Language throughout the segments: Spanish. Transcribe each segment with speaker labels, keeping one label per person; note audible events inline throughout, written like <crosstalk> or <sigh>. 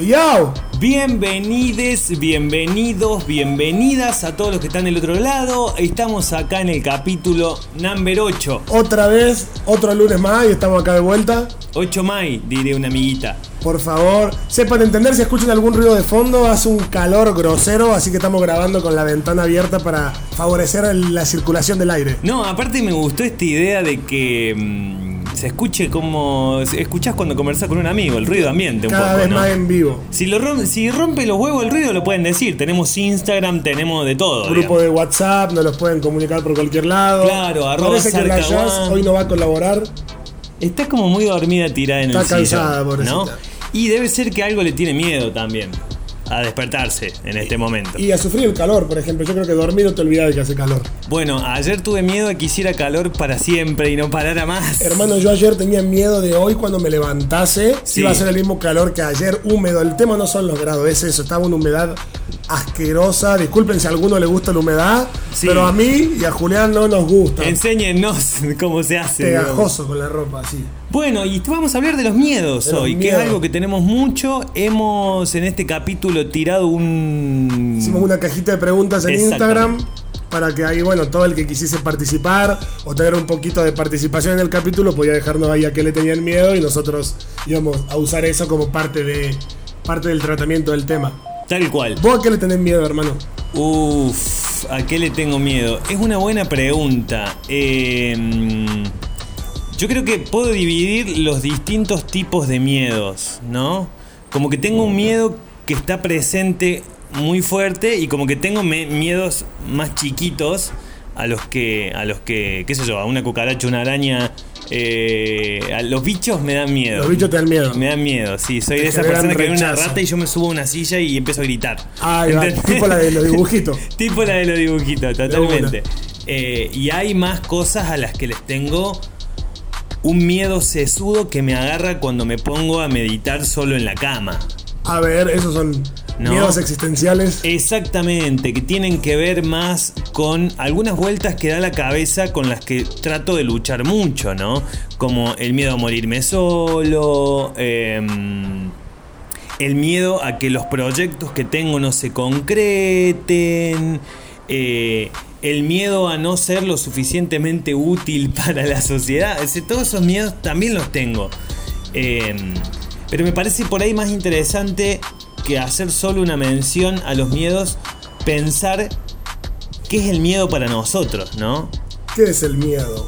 Speaker 1: ¡Yao!
Speaker 2: Bienvenides, bienvenidos, bienvenidas a todos los que están del otro lado. Estamos acá en el capítulo number 8.
Speaker 1: Otra vez, otro lunes más y estamos acá de vuelta.
Speaker 2: 8 May, diré una amiguita.
Speaker 1: Por favor, sepan entender si escuchan algún ruido de fondo, hace un calor grosero, así que estamos grabando con la ventana abierta para favorecer la circulación del aire.
Speaker 2: No, aparte me gustó esta idea de que mm, se escuche como. Escuchás cuando conversás con un amigo, el ruido ambiente un
Speaker 1: Cada
Speaker 2: poco,
Speaker 1: vez
Speaker 2: ¿no?
Speaker 1: más en vivo.
Speaker 2: Si, lo si rompe los huevos el ruido, lo pueden decir. Tenemos Instagram, tenemos de todo.
Speaker 1: Grupo
Speaker 2: digamos.
Speaker 1: de WhatsApp, nos los pueden comunicar por cualquier lado.
Speaker 2: Claro, arroba
Speaker 1: Parece que la Jazz hoy no va a colaborar.
Speaker 2: Está como muy dormida tirada en
Speaker 1: Está
Speaker 2: el sillón,
Speaker 1: cansada, pobrecita.
Speaker 2: ¿no? Y debe ser que algo le tiene miedo también a despertarse en este momento.
Speaker 1: Y a sufrir el calor, por ejemplo. Yo creo que dormir no te olvidas de que hace calor.
Speaker 2: Bueno, ayer tuve miedo de que hiciera calor para siempre y no parara más.
Speaker 1: Hermano, yo ayer tenía miedo de hoy cuando me levantase. Si
Speaker 2: Sí.
Speaker 1: iba a ser el mismo calor que ayer, húmedo. El tema no son los grados, es eso. Estaba una humedad asquerosa. Disculpen si a alguno le gusta la humedad,
Speaker 2: Sí.
Speaker 1: pero a mí y a Julián no nos gusta.
Speaker 2: Enséñenos <laughs> cómo se hace.
Speaker 1: Pegajoso con la ropa, así.
Speaker 2: Bueno, y vamos a hablar de los miedos
Speaker 1: De los
Speaker 2: hoy, que es algo que tenemos mucho. Hemos en este capítulo tirado un.
Speaker 1: Hicimos una cajita de preguntas en. Instagram para que ahí, bueno, todo el que quisiese participar o tener un poquito de participación en el capítulo podía dejarnos ahí a qué le tenían miedo y nosotros íbamos a usar eso como parte de parte del tratamiento del tema.
Speaker 2: Tal cual.
Speaker 1: ¿Vos a qué le tenés miedo, hermano?
Speaker 2: Uf, ¿a qué le tengo miedo? Es una buena pregunta. Eh, yo creo que puedo dividir los distintos tipos de miedos, ¿no? Como que tengo un miedo que está presente muy fuerte y como que tengo miedos más chiquitos a los que, a los que, qué sé yo, a una cucaracha, una araña, eh, a los bichos me dan miedo.
Speaker 1: Los bichos te dan miedo.
Speaker 2: Me dan miedo, sí. Soy
Speaker 1: Te
Speaker 2: de esa persona que ve una rata y yo me subo a una silla y empiezo a gritar.
Speaker 1: Ah, tipo la de los dibujitos. <laughs>
Speaker 2: tipo la de los dibujitos, totalmente. Eh, y hay más cosas a las que les tengo un miedo sesudo que me agarra cuando me pongo a meditar solo en la cama.
Speaker 1: A ver, esos son
Speaker 2: No.
Speaker 1: miedos existenciales.
Speaker 2: Exactamente, que tienen que ver más con algunas vueltas que da la cabeza con las que trato de luchar mucho, ¿no? Como el miedo a morirme solo, em, el miedo a que los proyectos que tengo no se concreten, eh, el miedo a no ser lo suficientemente útil <laughs> para la sociedad. Todos esos miedos también los tengo. Em, pero me parece por ahí más interesante que hacer solo una mención a los miedos, pensar qué es el miedo para nosotros, ¿no?
Speaker 1: ¿Qué es el miedo?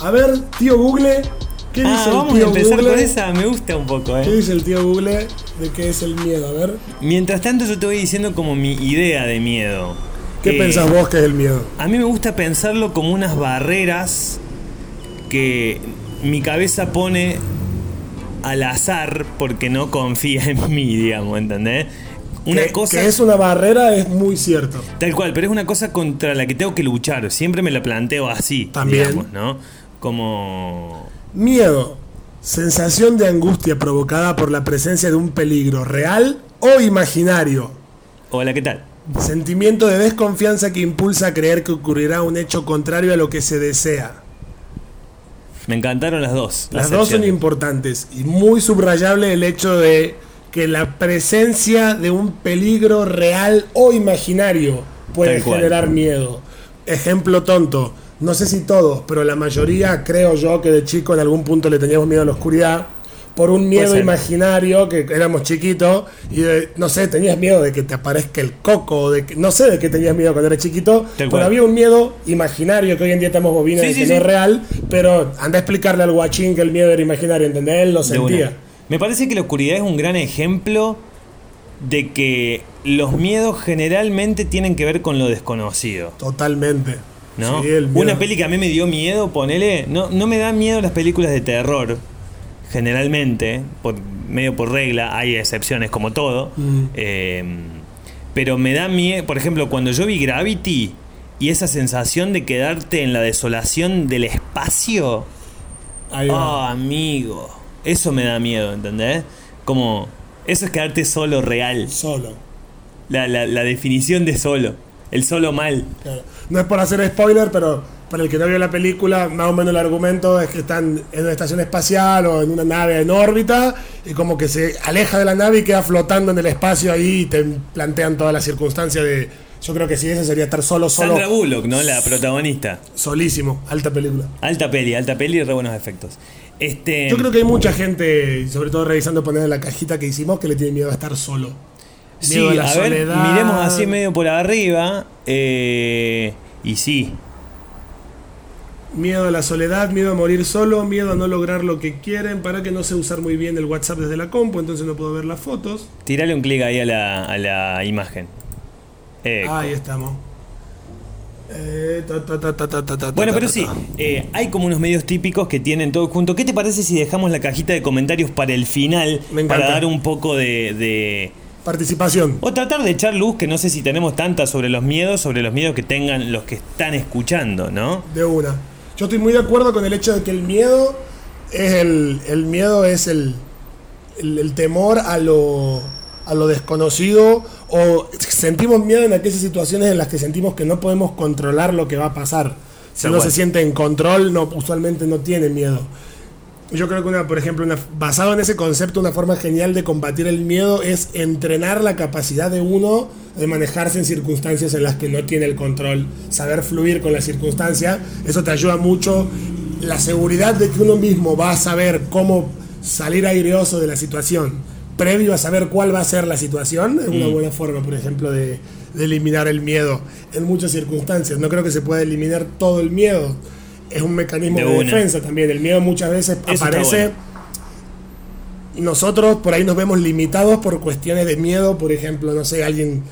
Speaker 1: A ver, tío Google, ¿qué
Speaker 2: Ah,
Speaker 1: dice el
Speaker 2: vamos a
Speaker 1: tío
Speaker 2: empezar
Speaker 1: Google?
Speaker 2: con esa, me gusta un poco,
Speaker 1: ¿Qué
Speaker 2: ¿eh?
Speaker 1: dice el tío Google de qué es el miedo? A ver,
Speaker 2: Mientras tanto yo te voy diciendo como mi idea de miedo.
Speaker 1: ¿Qué
Speaker 2: Eh,
Speaker 1: pensás vos que es el miedo?
Speaker 2: A mí me gusta pensarlo como unas barreras que mi cabeza pone al azar porque no confía en mí, digamos, ¿entendés? Una
Speaker 1: que,
Speaker 2: cosa
Speaker 1: que es una barrera es muy cierto.
Speaker 2: tal cual, pero es una cosa contra la que tengo que luchar. Siempre me la planteo así,
Speaker 1: También.
Speaker 2: digamos, ¿no? Como
Speaker 1: Miedo, sensación de angustia provocada por la presencia de un peligro real o imaginario.
Speaker 2: hola, ¿qué tal?
Speaker 1: Sentimiento de desconfianza que impulsa a creer que ocurrirá un hecho contrario a lo que se desea.
Speaker 2: Me encantaron las dos.
Speaker 1: Las dos son importantes y muy subrayable el hecho de que la presencia de un peligro real o imaginario puede generar miedo. Ejemplo tonto, no sé si todos, pero la mayoría creo yo que de chico en algún punto le teníamos miedo a la oscuridad por un miedo imaginario que éramos chiquitos y de- no sé, tenías miedo de que te aparezca el coco, de que, no sé de qué tenías miedo cuando eras chiquito,
Speaker 2: Tal
Speaker 1: pero
Speaker 2: cual.
Speaker 1: había un miedo imaginario que hoy en día estamos bobinas
Speaker 2: Sí,
Speaker 1: de
Speaker 2: sí,
Speaker 1: que
Speaker 2: sí.
Speaker 1: no es real, pero anda a explicarle al guachín que el miedo era imaginario, ¿entendés? Él lo sentía.
Speaker 2: Me parece que la oscuridad es un gran ejemplo de que los miedos generalmente tienen que ver con lo desconocido.
Speaker 1: Totalmente.
Speaker 2: ¿no?
Speaker 1: Sí.
Speaker 2: Una peli que a mí me dio miedo, ponele. No, no me dan miedo las películas de terror. Generalmente, por, medio por regla, hay excepciones como todo.
Speaker 1: Mm.
Speaker 2: Eh, pero me da miedo, por ejemplo, cuando yo vi Gravity y esa sensación de quedarte en la desolación del espacio. Oh, amigo. Eso me da miedo, ¿entendés? Como. Eso es quedarte solo real.
Speaker 1: Solo.
Speaker 2: La, la- la definición de solo. El solo mal.
Speaker 1: Claro. No es por hacer spoiler, pero para el que no vio la película, más o menos el argumento es que están en una estación espacial o en una nave en órbita y como que se aleja de la nave y queda flotando en el espacio ahí y te plantean todas las circunstancias de... Yo creo que sí, ese sería estar solo, solo.
Speaker 2: Sandra Bullock, ¿no? La protagonista.
Speaker 1: Solísimo, alta película.
Speaker 2: Alta peli, alta peli y re buenos efectos. Este,
Speaker 1: Yo creo que hay mucha gente, sobre todo revisando poner en la cajita que hicimos, que le tiene miedo a estar solo.
Speaker 2: sí,
Speaker 1: a la
Speaker 2: a ver, miremos así medio por arriba. eh, y sí,
Speaker 1: Miedo a la soledad, miedo a morir solo, miedo a no lograr lo que quieren, para que no sé usar muy bien el WhatsApp desde la compu, entonces no puedo ver las fotos.
Speaker 2: tirale un clic ahí a la, a la imagen. Eco.
Speaker 1: Ahí estamos. Eh, ta, ta, ta, ta, ta, ta, ta,
Speaker 2: Bueno, pero sí, eh, hay como unos medios típicos que tienen todo junto. ¿Qué te parece si dejamos la cajita de comentarios para el final?
Speaker 1: Me.
Speaker 2: Para dar un poco de, de-
Speaker 1: Participación.
Speaker 2: O tratar de echar luz, que no sé si tenemos tanta sobre los miedos, sobre los miedos que tengan los que están escuchando, ¿no?
Speaker 1: De una. Yo estoy muy de acuerdo con el hecho de que el miedo es el, el miedo es el, el, el temor a lo, a lo desconocido o sentimos miedo en aquellas situaciones en las que sentimos que no podemos controlar lo que va a pasar. Si uno se siente en control, no, usualmente no tiene miedo. Yo creo que una, por ejemplo, una, basado en ese concepto, una forma genial de combatir el miedo es entrenar la capacidad de uno de manejarse en circunstancias en las que no tiene el control, saber fluir con la circunstancia. Eso te ayuda mucho. La seguridad de que uno mismo va a saber cómo salir aireoso de la situación, previo a saber cuál va a ser la situación, es una buena forma, por ejemplo, de, de eliminar el miedo en muchas circunstancias. No creo que se pueda eliminar todo el miedo. Es un mecanismo
Speaker 2: De
Speaker 1: defensa también. El miedo muchas veces
Speaker 2: Eso
Speaker 1: aparece.
Speaker 2: bueno.
Speaker 1: Nosotros por ahí nos vemos limitados por cuestiones de miedo, por ejemplo, no sé, alguien.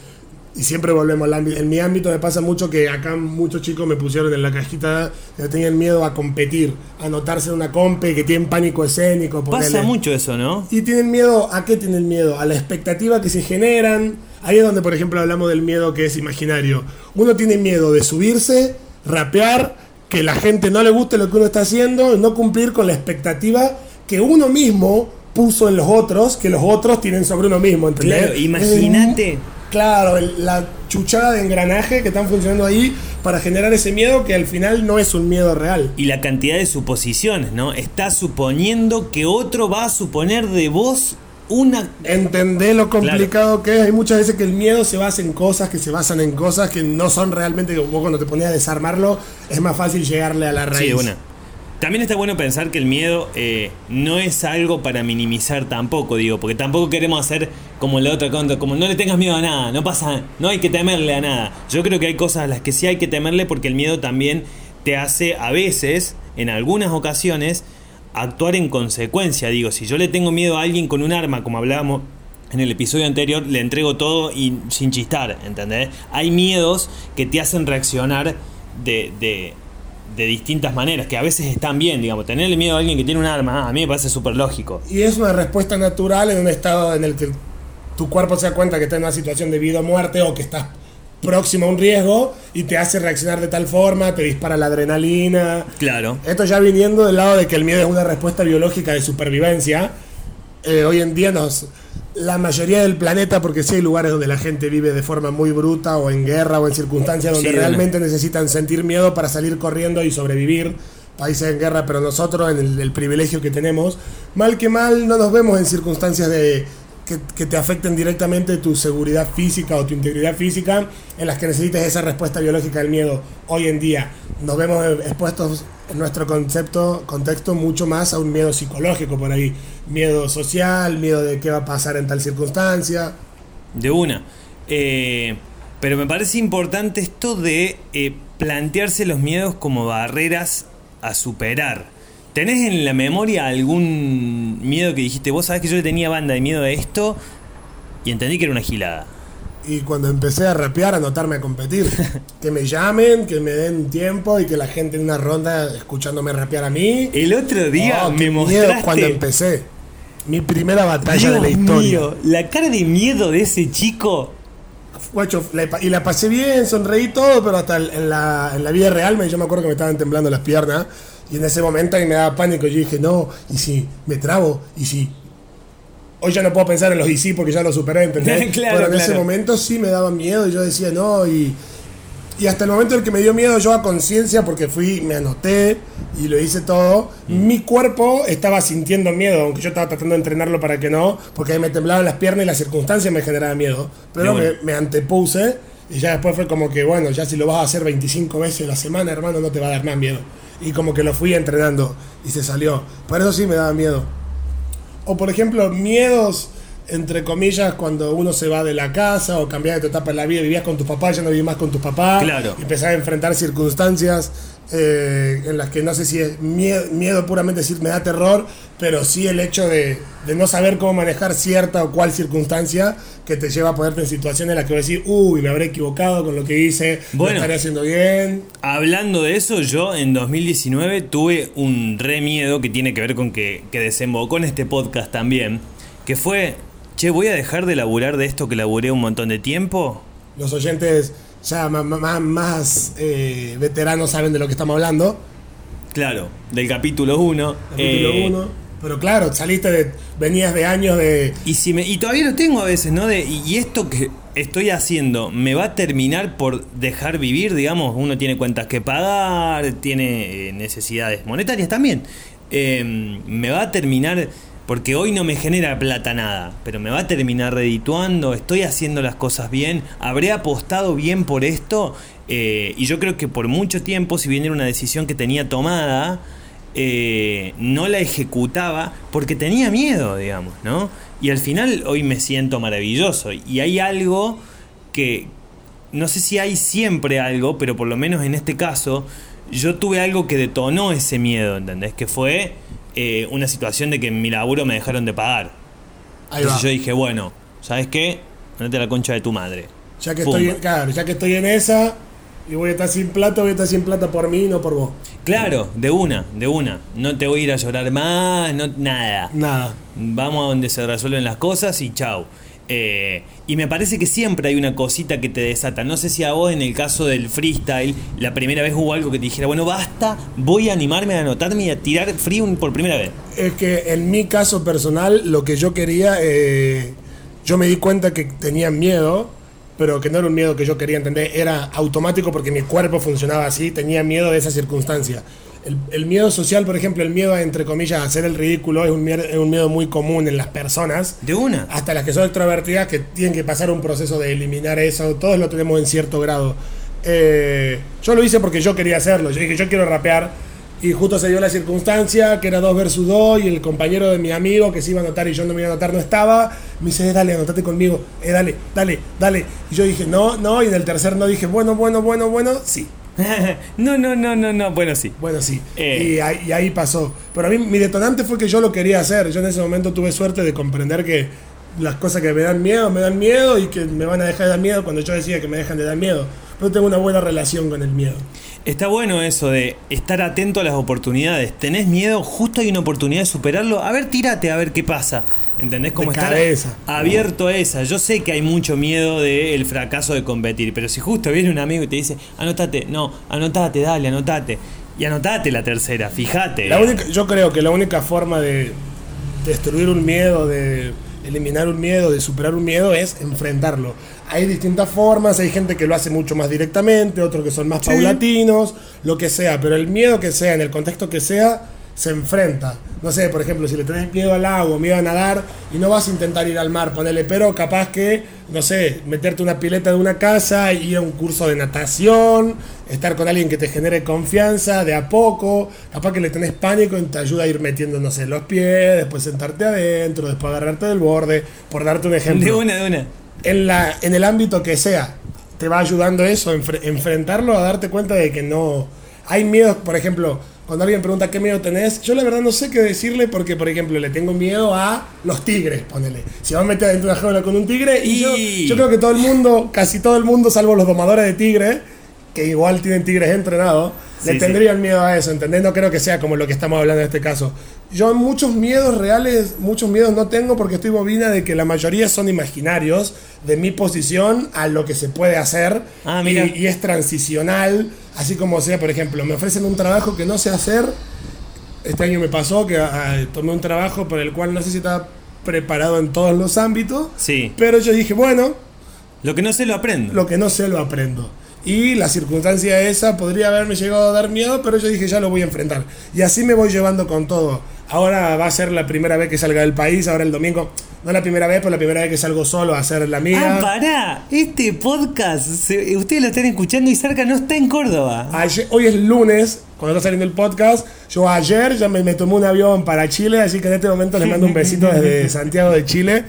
Speaker 1: Y siempre volvemos al ámbito. En mi ámbito me pasa mucho que acá muchos chicos me pusieron en la cajita que tenían miedo a competir, a anotarse en una compe, que tienen pánico escénico.
Speaker 2: Pasa mucho eso, ¿no?
Speaker 1: Y tienen miedo, ¿a qué tienen miedo? A la expectativa que se generan. Ahí es donde, por ejemplo, hablamos del miedo que es imaginario. Uno tiene miedo de subirse, rapear, que la gente no le guste lo que uno está haciendo, no cumplir con la expectativa que uno mismo puso en los otros, que los otros tienen sobre uno mismo, ¿entendés?
Speaker 2: Claro, imagínate.
Speaker 1: Es- Claro, la chuchada de engranaje que están funcionando ahí para generar ese miedo que al final no es un miedo real.
Speaker 2: Y la cantidad de suposiciones, ¿no? Estás suponiendo que otro va a suponer de vos una...
Speaker 1: Entender lo complicado que es. Hay muchas veces que el miedo se basa en cosas que se basan en cosas que no son realmente. Vos cuando te ponías a desarmarlo, es más fácil llegarle a la raíz.
Speaker 2: Sí, una. También está bueno pensar que el miedo eh, no es algo para minimizar tampoco, digo, porque tampoco queremos hacer como la otra contra, como no le tengas miedo a nada, no pasa, no hay que temerle a nada. Yo creo que hay cosas a las que sí hay que temerle porque el miedo también te hace a veces, en algunas ocasiones, actuar en consecuencia. Digo, si yo le tengo miedo a alguien con un arma, como hablábamos en el episodio anterior, le entrego todo y sin chistar, ¿entendés? Hay miedos que te hacen reaccionar de, de, de distintas maneras, que a veces están bien, digamos. Tenerle miedo a alguien que tiene un arma, a mí me parece súper lógico.
Speaker 1: Y es una respuesta natural en un estado en el que tu cuerpo se da cuenta que está en una situación de vida o muerte o que estás próximo a un riesgo y te hace reaccionar de tal forma, te dispara la adrenalina.
Speaker 2: Claro.
Speaker 1: Esto ya viniendo del lado de que el miedo es una respuesta biológica de supervivencia. eh, hoy en día nos, la mayoría del planeta, porque sí hay lugares donde la gente vive de forma muy bruta o en guerra o en circunstancias donde
Speaker 2: Sí,
Speaker 1: realmente necesitan sentir miedo para salir corriendo y sobrevivir. Países en guerra, pero nosotros en el, el privilegio que tenemos, mal que mal no nos vemos en circunstancias de que, te afecten directamente tu seguridad física o tu integridad física, en las que necesites esa respuesta biológica del miedo. Hoy en día nos vemos expuestos en nuestro concepto, contexto mucho más a un miedo psicológico por ahí, miedo social, miedo de qué va a pasar en tal circunstancia.
Speaker 2: De una. Eh, pero me parece importante esto de eh, plantearse los miedos como barreras a superar. ¿Tenés en la memoria algún miedo que dijiste, vos sabés que yo le tenía banda de miedo a esto y entendí que era una gilada?
Speaker 1: Y cuando empecé a rapear, a anotarme a competir, <laughs> que me llamen, que me den tiempo y que la gente en una ronda escuchándome rapear a mí.
Speaker 2: El otro día
Speaker 1: Oh,
Speaker 2: me
Speaker 1: qué miedo
Speaker 2: mostraste...
Speaker 1: cuando empecé. Mi primera batalla
Speaker 2: Dios
Speaker 1: de la historia.
Speaker 2: mío, la cara de miedo de ese chico.
Speaker 1: Guacho, y la pasé bien, sonreí todo, pero hasta en la, en la vida real me, yo me acuerdo que me estaban temblando las piernas. Y en ese momento a mí me daba pánico. Yo dije, no, y si me trabo, y si. Hoy ya no puedo pensar en los y si porque ya lo superé, ¿entendés? <laughs>
Speaker 2: Claro,
Speaker 1: pero en ese
Speaker 2: claro.
Speaker 1: momento sí me daba miedo. Y yo decía, no, y. Y hasta el momento en el que me dio miedo yo a conciencia, porque fui, me anoté y lo hice todo, mi cuerpo estaba sintiendo miedo, aunque yo estaba tratando de entrenarlo para que no, porque me temblaban las piernas y las circunstancias me generaban miedo. Pero
Speaker 2: Qué
Speaker 1: me,
Speaker 2: bueno.
Speaker 1: me antepuse y ya después fue como que, bueno, ya si lo vas a hacer 25 veces a la semana, hermano, no te va a dar más miedo. Y como que lo fui entrenando y se salió. Por eso sí me daba miedo. O por ejemplo, miedos, entre comillas, cuando uno se va de la casa o cambias de tu etapa en la vida, vivías con tus papás, ya no vivís más con tus papás.
Speaker 2: Claro.
Speaker 1: Empezás a enfrentar circunstancias eh, en las que no sé si es miedo, miedo puramente decir me da terror, pero sí el hecho de, de no saber cómo manejar cierta o cual circunstancia que te lleva a ponerte en situaciones en las que vas a decir, uy, me habré equivocado con lo que hice,
Speaker 2: Bueno.
Speaker 1: lo estaré haciendo bien.
Speaker 2: Hablando de eso, yo en 2019 tuve un re miedo que tiene que ver con que, que desembocó en este podcast también, que fue, che, voy a dejar de laburar de esto que laburé un montón de tiempo.
Speaker 1: Los oyentes ya ma- más, eh, veteranos saben de lo que estamos hablando.
Speaker 2: Claro, del capítulo 1.
Speaker 1: Capítulo uno. Pero claro, saliste de. venías de años de.
Speaker 2: Y, si me, y todavía lo tengo a veces, ¿no? De, y esto que estoy haciendo, ¿me va a terminar por dejar vivir? Digamos, uno tiene cuentas que pagar, tiene eh, necesidades monetarias también. Eh, ¿Me va a terminar, porque hoy no me genera plata nada, pero me va a terminar redituando? ¿Estoy haciendo las cosas bien? ¿Habré apostado bien por esto? Eh, y yo creo que por mucho tiempo, si bien era una decisión que tenía tomada, eh, no la ejecutaba porque tenía miedo, digamos, ¿no? Y al final hoy me siento maravilloso. Y hay algo que, no sé si hay siempre algo, pero por lo menos en este caso, yo tuve algo que detonó ese miedo, ¿entendés? Que fue eh, una situación de que en mi laburo me dejaron de pagar.
Speaker 1: Ahí va.
Speaker 2: Entonces yo dije, bueno, ¿sabes qué? Andate a la concha de tu madre.
Speaker 1: Ya que, estoy, en- claro, ya que estoy en esa y voy a estar sin plata, voy a estar sin plata por mí, no por vos.
Speaker 2: Claro, de una, de una. No te voy a ir a llorar más, no, nada.
Speaker 1: Nada.
Speaker 2: Vamos a donde se resuelven las cosas y chau. Eh, y me parece que siempre hay una cosita que te desata. No sé si a vos en el caso del freestyle, la primera vez hubo algo que te dijera, bueno, basta, voy a animarme a anotarme y a tirar free por primera vez.
Speaker 1: Es que en mi caso personal, lo que yo quería, eh, yo me di cuenta que tenía miedo, pero que no era un miedo que yo quería entender, era automático porque mi cuerpo funcionaba así, tenía miedo de esa circunstancia. El, el miedo social, por ejemplo, el miedo a, entre comillas, a hacer el ridículo, es un, miedo, es un miedo muy común en las personas.
Speaker 2: De una.
Speaker 1: hasta las que son extrovertidas que tienen que pasar un proceso de eliminar eso, todos lo tenemos en cierto grado. Eh, yo lo hice porque yo quería hacerlo, yo dije yo quiero rapear y justo se dio la circunstancia que era 2 versus 2 y el compañero de mi amigo que se iba a anotar y yo no me iba a anotar no estaba, me dice, eh, dale, anotate conmigo, eh, dale, dale, dale. Y yo dije, no, no, y en el tercer no dije, bueno, bueno, bueno, bueno, sí. <laughs>
Speaker 2: no, no, no, no, no. Bueno, sí.
Speaker 1: Bueno, sí.
Speaker 2: Eh.
Speaker 1: Y, ahí, y ahí pasó. Pero a mí mi detonante fue que yo lo quería hacer. Yo en ese momento tuve suerte de comprender que las cosas que me dan miedo, me dan miedo y que me van a dejar de dar miedo cuando yo decía que me dejan de dar miedo. Pero tengo una buena relación con el miedo.
Speaker 2: Está bueno eso de estar atento a las oportunidades. ¿Tenés miedo? Justo hay una oportunidad de superarlo. A ver, tírate a ver qué pasa. ¿Entendés? Como
Speaker 1: De
Speaker 2: estar
Speaker 1: cabeza.
Speaker 2: abierto a esa. Yo sé que hay mucho miedo del fracaso de competir, pero si justo viene un amigo y te dice, anotate, no, anotate, dale, anotate. Y anotate la tercera, fíjate.
Speaker 1: La única, yo creo que la única forma de destruir un miedo, de eliminar un miedo, de superar un miedo es enfrentarlo. Hay distintas formas, hay gente que lo hace mucho más directamente, otros que son más
Speaker 2: Sí.
Speaker 1: paulatinos, lo que sea, pero el miedo que sea, en el contexto que sea, se enfrenta. No sé, por ejemplo, si le tenés miedo al agua, miedo a nadar, y no vas a intentar ir al mar, ponele, pero capaz que, no sé, meterte una pileta de una casa, ir a un curso de natación, estar con alguien que te genere confianza de a poco, capaz que le tenés pánico y te ayuda a ir metiendo, no sé, los pies, después sentarte adentro, después agarrarte del borde, por darte un ejemplo
Speaker 2: De una, de una.
Speaker 1: en, la, en el ámbito que sea, te va ayudando eso, enfre- enfrentarlo, a darte cuenta de que no... Hay miedos, por ejemplo, cuando alguien pregunta qué miedo tenés, yo la verdad no sé qué decirle porque, por ejemplo, le tengo miedo a los tigres, ponele. Si vas a meter dentro de una jaula con un tigre, y yo,
Speaker 2: Y-
Speaker 1: yo creo que todo el mundo, casi todo el mundo, salvo los domadores de tigres, que igual tienen tigres entrenados,
Speaker 2: Sí,
Speaker 1: le
Speaker 2: sí.
Speaker 1: tendrían miedo a eso, ¿entendés? No creo que sea como lo que estamos hablando en este caso. Yo muchos miedos reales, muchos miedos no tengo porque estoy bobina de que la mayoría son imaginarios de mi posición a lo que se puede hacer
Speaker 2: Ah,
Speaker 1: y,
Speaker 2: mira.
Speaker 1: y es transicional, así como sea, por ejemplo, me ofrecen un trabajo que no sé hacer. Este año me pasó que ah, tomé un trabajo por el cual no sé si estaba preparado en todos los ámbitos,
Speaker 2: Sí.
Speaker 1: pero yo dije, bueno,
Speaker 2: Lo que no sé lo aprendo.
Speaker 1: lo que no sé lo aprendo. Y la circunstancia esa podría haberme llegado a dar miedo, pero yo dije, ya lo voy a enfrentar. Y así me voy llevando con todo. Ahora va a ser la primera vez que salga del país, ahora el domingo. No la primera vez, pero la primera vez que salgo solo a hacer la mía.
Speaker 2: Ah, pará, este podcast, se- ustedes lo están escuchando y Sarca no está en Córdoba.
Speaker 1: Ayer- hoy es lunes, cuando está saliendo el podcast. Yo ayer ya me, me tomé un avión para Chile, así que en este momento les mando un besito desde <laughs> Santiago de Chile.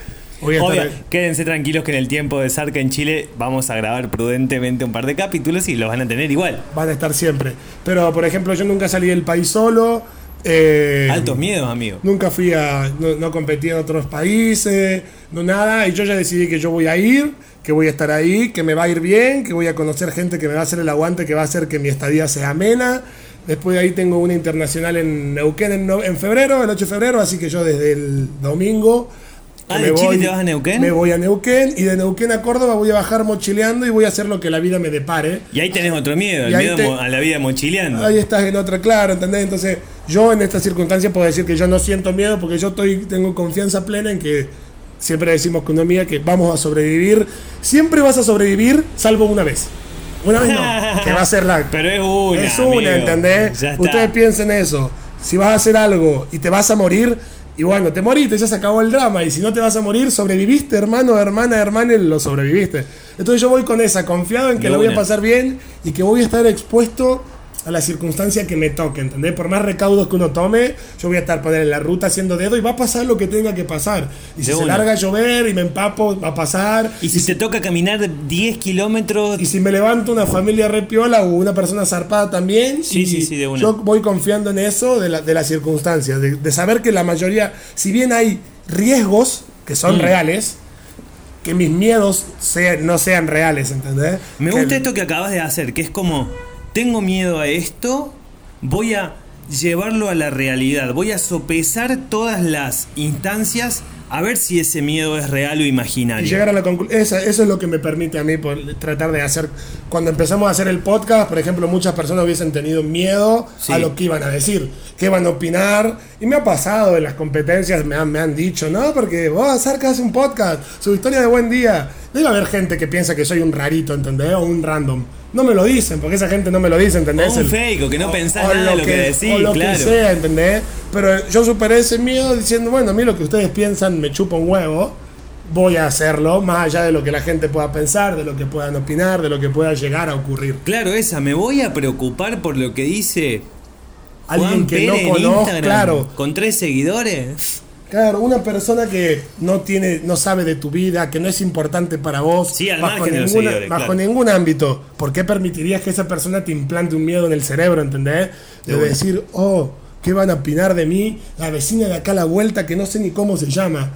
Speaker 1: Voy a estar
Speaker 2: Obvio,
Speaker 1: ahí.
Speaker 2: quédense tranquilos que en el tiempo de Sarca en Chile vamos a grabar prudentemente un par de capítulos y los van a tener igual.
Speaker 1: van a estar siempre. Pero, por ejemplo, yo nunca salí del país solo. eh,
Speaker 2: Altos miedos, amigo.
Speaker 1: Nunca fui a. No, no competí en otros países, no nada. Y yo ya decidí que yo voy a ir, que voy a estar ahí, que me va a ir bien, que voy a conocer gente que me va a hacer el aguante, que va a hacer que mi estadía sea amena. Después de ahí tengo una internacional en Neuquén en, en febrero, el 8 de febrero, así que yo desde el domingo.
Speaker 2: Ah, ¿de Chile te vas a Neuquén?
Speaker 1: Me voy a Neuquén y de Neuquén a Córdoba voy a bajar mochileando y voy a hacer lo que la vida me depare.
Speaker 2: Y ahí tenés otro miedo, el miedo
Speaker 1: te-
Speaker 2: a la vida mochileando.
Speaker 1: Ahí estás en otra, claro, ¿entendés? Entonces, yo en esta circunstancia puedo decir que yo no siento miedo porque yo estoy, tengo confianza plena en que siempre decimos con una amiga que vamos a sobrevivir. Siempre vas a sobrevivir, salvo una vez. Una vez no, <laughs> que va a ser la.
Speaker 2: Pero es una.
Speaker 1: es una,
Speaker 2: amigo.
Speaker 1: ¿entendés? Ustedes piensen eso. Si vas a hacer algo y te vas a morir, y bueno, te moriste, ya se acabó el drama. Y si no te vas a morir, sobreviviste, hermano, hermana, hermana, lo sobreviviste. Entonces yo voy con esa, confiado en que lo voy a pasar bien y que voy a estar expuesto a la circunstancia que me toque, ¿entendés? Por más recaudos que uno tome, yo voy a estar poner en la ruta haciendo dedo y va a pasar lo que tenga que pasar. Y si
Speaker 2: De
Speaker 1: se larga a llover y me empapo, va a pasar.
Speaker 2: Y si te toca caminar 10 kilómetros,
Speaker 1: Y si me levanto una familia repiola o una persona zarpada también,
Speaker 2: Sí,
Speaker 1: y
Speaker 2: sí, sí, de una.
Speaker 1: yo voy confiando en eso de, la- de las circunstancias, de, de saber que la mayoría, si bien hay riesgos que son
Speaker 2: Mm.
Speaker 1: reales, que mis miedos sean- no sean reales, ¿entendés?
Speaker 2: me gusta esto que acabas de hacer, que es como, tengo miedo a esto, voy a llevarlo a la realidad, voy a sopesar todas las instancias a ver si ese miedo es real o
Speaker 1: Y
Speaker 2: imaginario.
Speaker 1: llegar a la conclusión. Eso es lo que me permite a mí por tratar de hacer. Cuando empezamos a hacer el podcast, por ejemplo, muchas personas hubiesen tenido miedo
Speaker 2: Sí.
Speaker 1: a lo que iban a decir, qué iban a opinar. Y me ha pasado en las competencias, me han, me han dicho, no, porque vos, Sarka, hace un podcast, su historia de buen día. Debe haber gente que piensa que soy un rarito, ¿entendés? O un random. No me lo dicen, porque esa gente no me lo dice, ¿entendés?
Speaker 2: O un fake, o que no pensás
Speaker 1: o
Speaker 2: nada de lo que decís,
Speaker 1: o lo
Speaker 2: claro.
Speaker 1: que sea, ¿entendés? Pero yo superé ese miedo diciendo, bueno, a mí lo que ustedes piensan me chupa un huevo, voy a hacerlo, más allá de lo que la gente pueda pensar, de lo que puedan opinar, de lo que pueda llegar a ocurrir.
Speaker 2: Claro, esa, me voy a preocupar por lo que dice
Speaker 1: Alguien
Speaker 2: Juan
Speaker 1: que
Speaker 2: Pérez
Speaker 1: no conozco, claro,
Speaker 2: con tres seguidores.
Speaker 1: Claro, una persona que no tiene, no sabe de tu vida, que no es importante para vos,
Speaker 2: Sí, al
Speaker 1: bajo, ninguna-
Speaker 2: claro.
Speaker 1: ningún ámbito. ¿Por qué permitirías que esa persona te implante un miedo en el cerebro, ¿entendés? De decir, oh, ¿qué van a opinar de mí? La vecina de acá a la vuelta que no sé ni cómo se llama.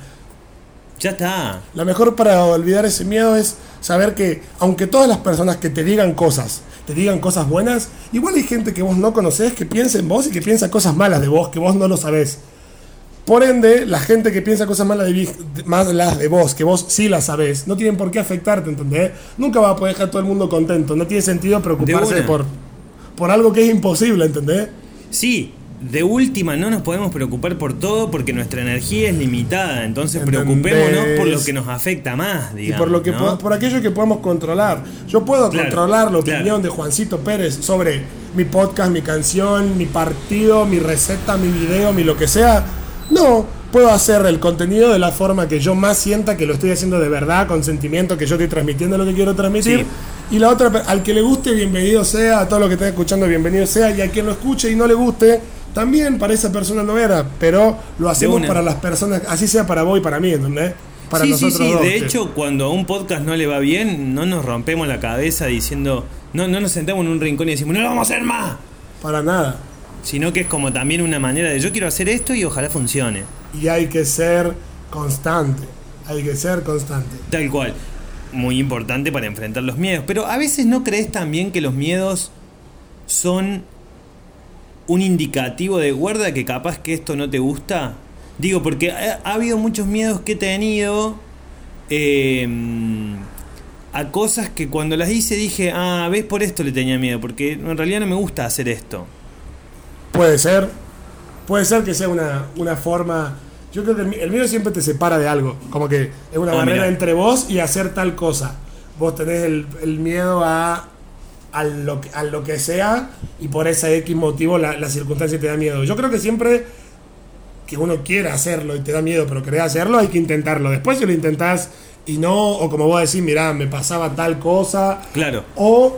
Speaker 2: Ya está.
Speaker 1: Lo mejor para olvidar ese miedo es saber que, aunque todas las personas que te digan cosas, te digan cosas buenas, igual hay gente que vos no conocés que piensa en vos y que piensa cosas malas de vos, que vos no lo sabés. Por ende, la gente que piensa cosas malas de, malas de vos, que vos sí las sabés, no tienen por qué afectarte, ¿entendés? Nunca va a poder dejar a todo el mundo contento. No tiene sentido preocuparse por, por algo que es imposible, ¿entendés?
Speaker 2: Sí, de última no nos podemos preocupar por todo porque nuestra energía es limitada. Entonces
Speaker 1: ¿Entendés?
Speaker 2: preocupémonos por lo que nos afecta más,
Speaker 1: Y
Speaker 2: digamos.
Speaker 1: por lo que por aquello que podemos controlar. Yo puedo
Speaker 2: Claro,
Speaker 1: controlar la opinión
Speaker 2: claro.
Speaker 1: de Juancito Pérez sobre mi podcast, mi canción, mi partido, mi receta, mi video, mi lo que sea. No, puedo hacer el contenido de la forma que yo más sienta que lo estoy haciendo de verdad, con sentimiento, que yo estoy transmitiendo lo que quiero transmitir.
Speaker 2: Sí.
Speaker 1: Y la otra, al que le guste, bienvenido sea, a todo lo que esté escuchando, bienvenido sea, y a quien lo escuche y no le guste, también para esa persona no era, pero lo hacemos para las personas, así sea para vos y para mí, ¿entendés? Para
Speaker 2: sí, sí,
Speaker 1: nosotros
Speaker 2: sí.
Speaker 1: dos,
Speaker 2: De
Speaker 1: que-
Speaker 2: hecho, cuando a un podcast no le va bien, no nos rompemos la cabeza diciendo, no, no nos sentamos en un rincón y decimos, no lo vamos a hacer más.
Speaker 1: para nada.
Speaker 2: Sino que es como también una manera de yo quiero hacer esto y ojalá funcione.
Speaker 1: y hay que ser constante. Hay que ser constante.
Speaker 2: Tal cual. Muy importante para enfrentar los miedos. Pero a veces no crees también que los miedos son un indicativo de guarda que capaz que esto no te gusta. Digo, porque ha, ha habido muchos miedos que he tenido eh, a cosas que cuando las hice dije, ah, ves por esto le tenía miedo, porque en realidad no me gusta hacer esto.
Speaker 1: Puede ser. Puede ser que sea una, una forma. Yo creo que el, mi- el miedo siempre te separa de algo. Como que es una
Speaker 2: Ah,
Speaker 1: barrera entre vos y hacer tal cosa. Vos tenés el, el miedo a a lo, que- a lo que sea y por ese X motivo la, la circunstancia te da miedo. Yo creo que siempre que uno quiera hacerlo y te da miedo, pero querés hacerlo, hay que intentarlo. Después si lo intentás y no, o como vos decís, mirá, me pasaba tal cosa,
Speaker 2: Claro.
Speaker 1: o,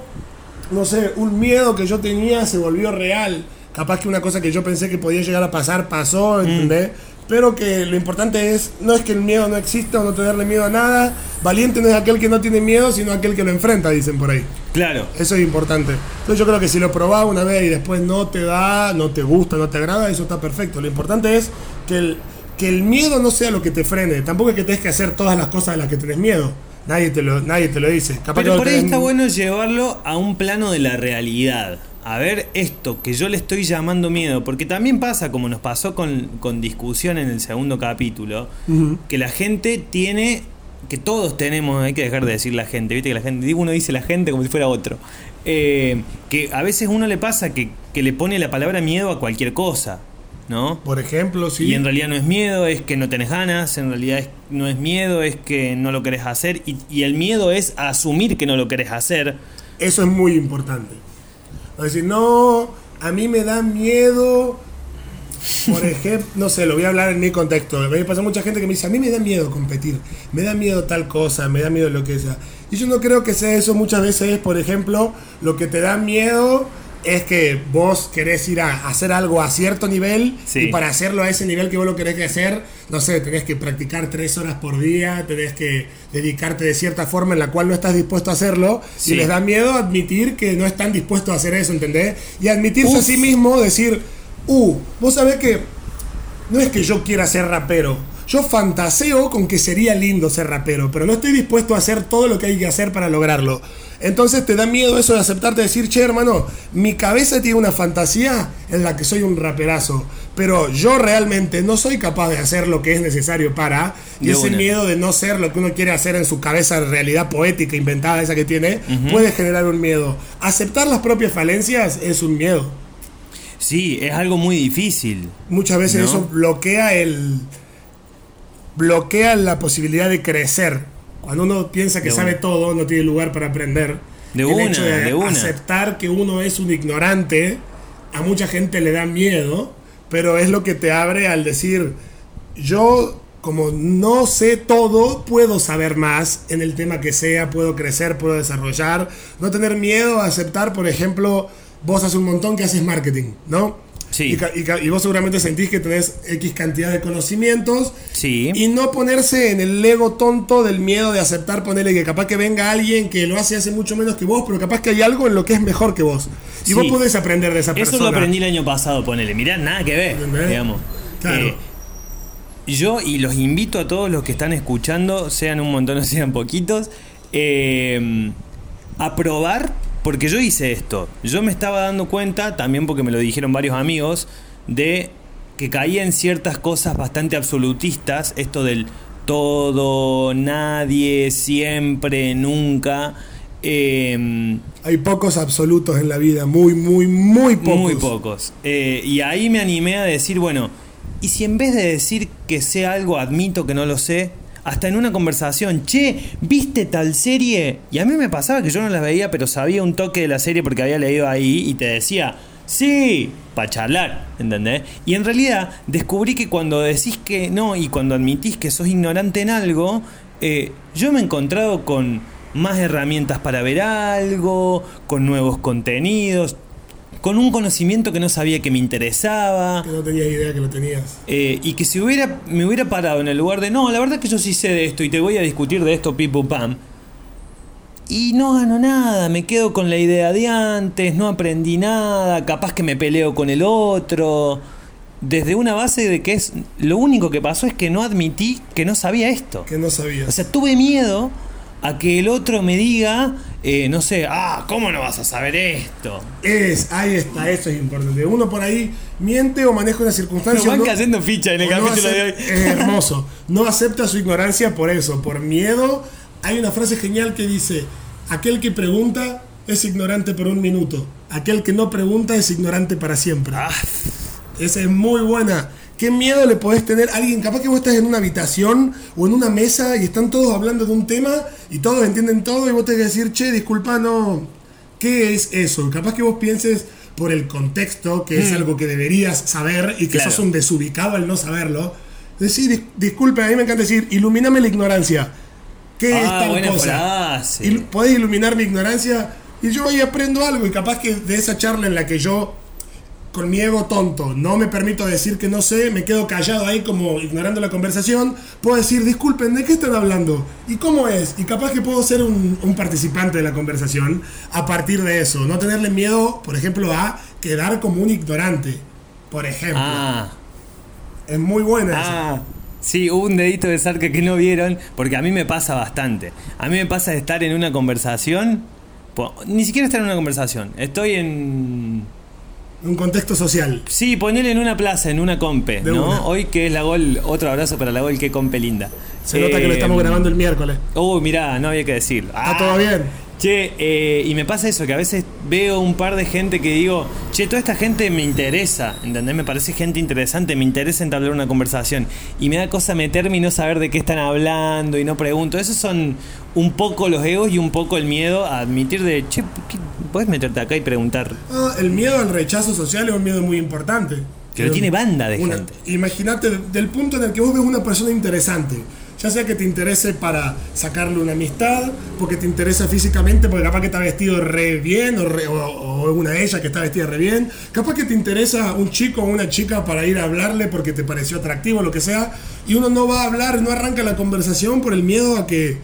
Speaker 1: no sé, un miedo que yo tenía se volvió real. Capaz que una cosa que yo pensé que podía llegar a pasar pasó, ¿entendés? Pero que lo importante es, no es que el miedo no exista o no tenerle miedo a nada. Valiente no es aquel que no tiene miedo, sino aquel que lo enfrenta, dicen por ahí.
Speaker 2: Claro.
Speaker 1: Eso es importante. Entonces yo creo que si lo probás una vez y después no te da, no te gusta, no te agrada, eso está perfecto. Lo importante es que el, que el miedo no sea lo que te frene. Tampoco es que tenés que hacer todas las cosas de las que tenés miedo. Nadie te lo, nadie te lo dice. Capaz
Speaker 2: Pero por ahí
Speaker 1: tenés-
Speaker 2: está bueno llevarlo a un plano de la realidad. A ver esto que yo le estoy llamando miedo, porque también pasa, como nos pasó con, con discusión en el segundo capítulo, que la gente tiene, que todos tenemos, hay que dejar de decir la gente, viste que la gente, uno dice la gente como si fuera otro, Eh, que a veces uno le pasa que, que le pone la palabra miedo a cualquier cosa, ¿no?
Speaker 1: Por ejemplo, sí.
Speaker 2: Y en realidad no es miedo, es que no tenés ganas, en realidad es- no es miedo, es que no lo querés hacer, y, y el miedo es asumir que no lo querés hacer.
Speaker 1: Eso es muy importante. Es decir, no, a mí me da miedo. Por ejemplo, no sé, lo voy a hablar en mi contexto. A me pasa mucha gente que me dice, a mí me da miedo competir, me da miedo tal cosa, me da miedo lo que sea. Y yo no creo que sea eso, muchas veces es, por ejemplo, lo que te da miedo es que vos querés ir a hacer algo a cierto nivel
Speaker 2: Sí.
Speaker 1: y para hacerlo a ese nivel que vos lo querés que hacer, no sé, tenés que practicar tres horas por día, tenés que dedicarte de cierta forma en la cual no estás dispuesto a hacerlo
Speaker 2: Sí.
Speaker 1: y les da miedo admitir que no están dispuestos a hacer eso, ¿entendés? Y admitirse a sí mismo, decir, uh, vos sabés que no es que yo quiera ser rapero. Yo fantaseo con que sería lindo ser rapero, pero no estoy dispuesto a hacer todo lo que hay que hacer para lograrlo. Entonces te da miedo eso de aceptarte, decir, che, hermano, mi cabeza tiene una fantasía en la que soy un raperazo, pero yo realmente no soy capaz de hacer lo que es necesario para. Y
Speaker 2: De
Speaker 1: ese miedo de no ser lo que uno quiere hacer en su cabeza, realidad poética, inventada, esa que tiene, puede generar un miedo. Aceptar las propias falencias es un miedo.
Speaker 2: Sí, es algo muy difícil.
Speaker 1: Muchas veces
Speaker 2: ¿No?
Speaker 1: eso bloquea el. Bloquea la posibilidad de crecer. Cuando uno piensa que
Speaker 2: De
Speaker 1: sabe
Speaker 2: una.
Speaker 1: todo, no tiene lugar para aprender.
Speaker 2: De
Speaker 1: el
Speaker 2: una,
Speaker 1: hecho de,
Speaker 2: de una.
Speaker 1: aceptar que uno es un ignorante, a mucha gente le da miedo, pero es lo que te abre al decir, yo como no sé todo, puedo saber más en el tema que sea, puedo crecer, puedo desarrollar, no tener miedo a aceptar, por ejemplo, vos hace un montón que haces marketing, ¿no?
Speaker 2: Sí.
Speaker 1: Y, vos seguramente sentís que tenés X cantidad de conocimientos
Speaker 2: Sí.
Speaker 1: y no ponerse en el ego tonto del miedo de aceptar ponerle que capaz que venga alguien que lo hace hace mucho menos que vos, pero capaz que hay algo en lo que es mejor que vos. Y
Speaker 2: Sí.
Speaker 1: vos podés aprender de esa persona.
Speaker 2: Eso lo aprendí el año pasado, ponele. Mirá, nada que ver,
Speaker 1: ¿Entendés?
Speaker 2: digamos.
Speaker 1: Claro.
Speaker 2: Eh, yo y los invito a todos los que están escuchando, sean un montón o sean poquitos, eh, a probar, porque yo hice esto. Yo me estaba dando cuenta, también porque me lo dijeron varios amigos, de que caía en ciertas cosas bastante absolutistas, esto del todo, nadie, siempre, nunca. eh,
Speaker 1: Hay pocos absolutos en la vida, muy, muy, muy pocos.
Speaker 2: muy pocos. Eh, y ahí me animé a decir, bueno, ¿y si en vez de decir que sé algo, admito que no lo sé? Hasta en una conversación, che, ¿viste tal serie? Y a mí me pasaba que yo no la veía, pero sabía un toque de la serie porque había leído ahí y te decía, sí, para charlar, ¿entendés? Y en realidad descubrí que cuando decís que no y cuando admitís que sos ignorante en algo, eh, yo me he encontrado con más herramientas para ver algo, con nuevos contenidos, con un conocimiento que no sabía que me interesaba.
Speaker 1: Que no tenías idea que lo tenías.
Speaker 2: eh, y que si hubiera, me hubiera parado en el lugar de no, la verdad que yo sí sé de esto y te voy a discutir de esto, pipu pam. Y no gano nada, me quedo con la idea de antes, no aprendí nada, capaz que me peleo con el otro. Desde una base de que es. Lo único que pasó es que no admití que no sabía esto.
Speaker 1: Que no sabías.
Speaker 2: O sea, tuve miedo a que el otro me diga, eh, no sé, ah, ¿cómo no vas a saber esto?
Speaker 1: es, ahí está, eso es importante. Uno por ahí miente o maneja una circunstancia.
Speaker 2: Nos van
Speaker 1: no-
Speaker 2: cayendo ficha en el
Speaker 1: o no
Speaker 2: capítulo de hoy.
Speaker 1: Es hermoso. No acepta su ignorancia por eso, por miedo. Hay una frase genial que dice, aquel que pregunta es ignorante por un minuto. Aquel que no pregunta es ignorante para siempre.
Speaker 2: Ah,
Speaker 1: Esa es muy buena. ¿Qué miedo le podés tener a alguien? Capaz que vos estás en una habitación o en una mesa y están todos hablando de un tema y todos entienden todo y vos tenés que decir, che, disculpa, no, ¿qué es eso? Capaz que vos pienses por el contexto, que es
Speaker 2: Mm.
Speaker 1: algo que deberías saber y que
Speaker 2: Claro.
Speaker 1: sos un desubicado al no saberlo. Decir, "Dis- disculpe, a mí me encanta decir, ilumíname la ignorancia. ¿Qué es
Speaker 2: Ah,
Speaker 1: tal
Speaker 2: buena
Speaker 1: cosa? Il- podés iluminar mi ignorancia y yo ahí aprendo algo y capaz que de esa charla en la que yo con mi ego tonto no me permito decir que no sé, me quedo callado ahí como ignorando la conversación, puedo decir, disculpen, ¿de qué están hablando? ¿Y cómo es? Y capaz que puedo ser un, un participante de la conversación a partir de eso, no tenerle miedo, por ejemplo, a quedar como un ignorante, por ejemplo.
Speaker 2: Ah,
Speaker 1: Es muy buena esa.
Speaker 2: ah. Sí, hubo un dedito de cerca que no vieron, porque a mí me pasa bastante. A mí me pasa de estar en una conversación, ni siquiera estar en una conversación, estoy en...
Speaker 1: Un contexto social.
Speaker 2: Sí, ponele en una plaza, en una compe,
Speaker 1: De
Speaker 2: ¿no?
Speaker 1: una.
Speaker 2: Hoy que es la gol, otro abrazo para la gol, que compe linda.
Speaker 1: Se nota que lo estamos
Speaker 2: Eh,
Speaker 1: grabando el miércoles.
Speaker 2: Uy, mirá, no había que decirlo.
Speaker 1: Está
Speaker 2: Ah,
Speaker 1: todo bien.
Speaker 2: Che, eh, y me pasa eso, que a veces veo un par de gente que digo, che, toda esta gente me interesa, ¿entendés? Me parece gente interesante, me interesa entablar una conversación. Y me da cosa meterme y no saber de qué están hablando y no pregunto. Esos son un poco los egos y un poco el miedo a admitir de, che, ¿qué- ¿puedes meterte acá y preguntar?
Speaker 1: Ah, el miedo al rechazo social es un miedo muy importante.
Speaker 2: Pero
Speaker 1: Eh,
Speaker 2: tiene banda de
Speaker 1: una-
Speaker 2: gente.
Speaker 1: Imagínate del punto en el que vos ves una persona interesante, ya sea que te interese para sacarle una amistad, porque te interesa físicamente, porque capaz que está vestido re bien, o, re- o- o una de ellas que está vestida re bien, capaz que te interesa un chico o una chica para ir a hablarle porque te pareció atractivo, lo que sea, y uno no va a hablar, no arranca la conversación por el miedo a que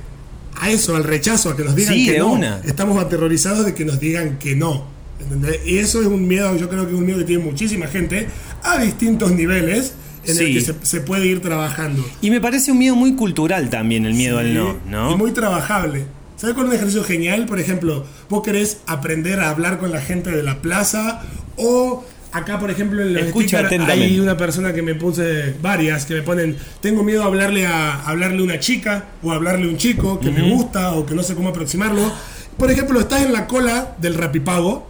Speaker 1: a eso, al rechazo, a que nos digan
Speaker 2: Sí,
Speaker 1: que no.
Speaker 2: una.
Speaker 1: Estamos aterrorizados de que nos digan que no. ¿entendés? Y eso es un miedo, yo creo que es un miedo que tiene muchísima gente a distintos niveles en el
Speaker 2: Sí.
Speaker 1: que se, se puede ir trabajando.
Speaker 2: Y me parece un miedo muy cultural también, el miedo al no, ¿no?
Speaker 1: Y muy trabajable. ¿Sabes cuál es un ejercicio genial? Por ejemplo, vos querés aprender a hablar con la gente de la plaza o acá, por ejemplo, en los
Speaker 2: Escucha
Speaker 1: stickers hay una persona que me puse varias que me ponen, tengo miedo a hablarle a, a hablarle a una chica o a hablarle a un chico que me gusta o que no sé cómo aproximarlo. Por ejemplo, estás en la cola del rapipago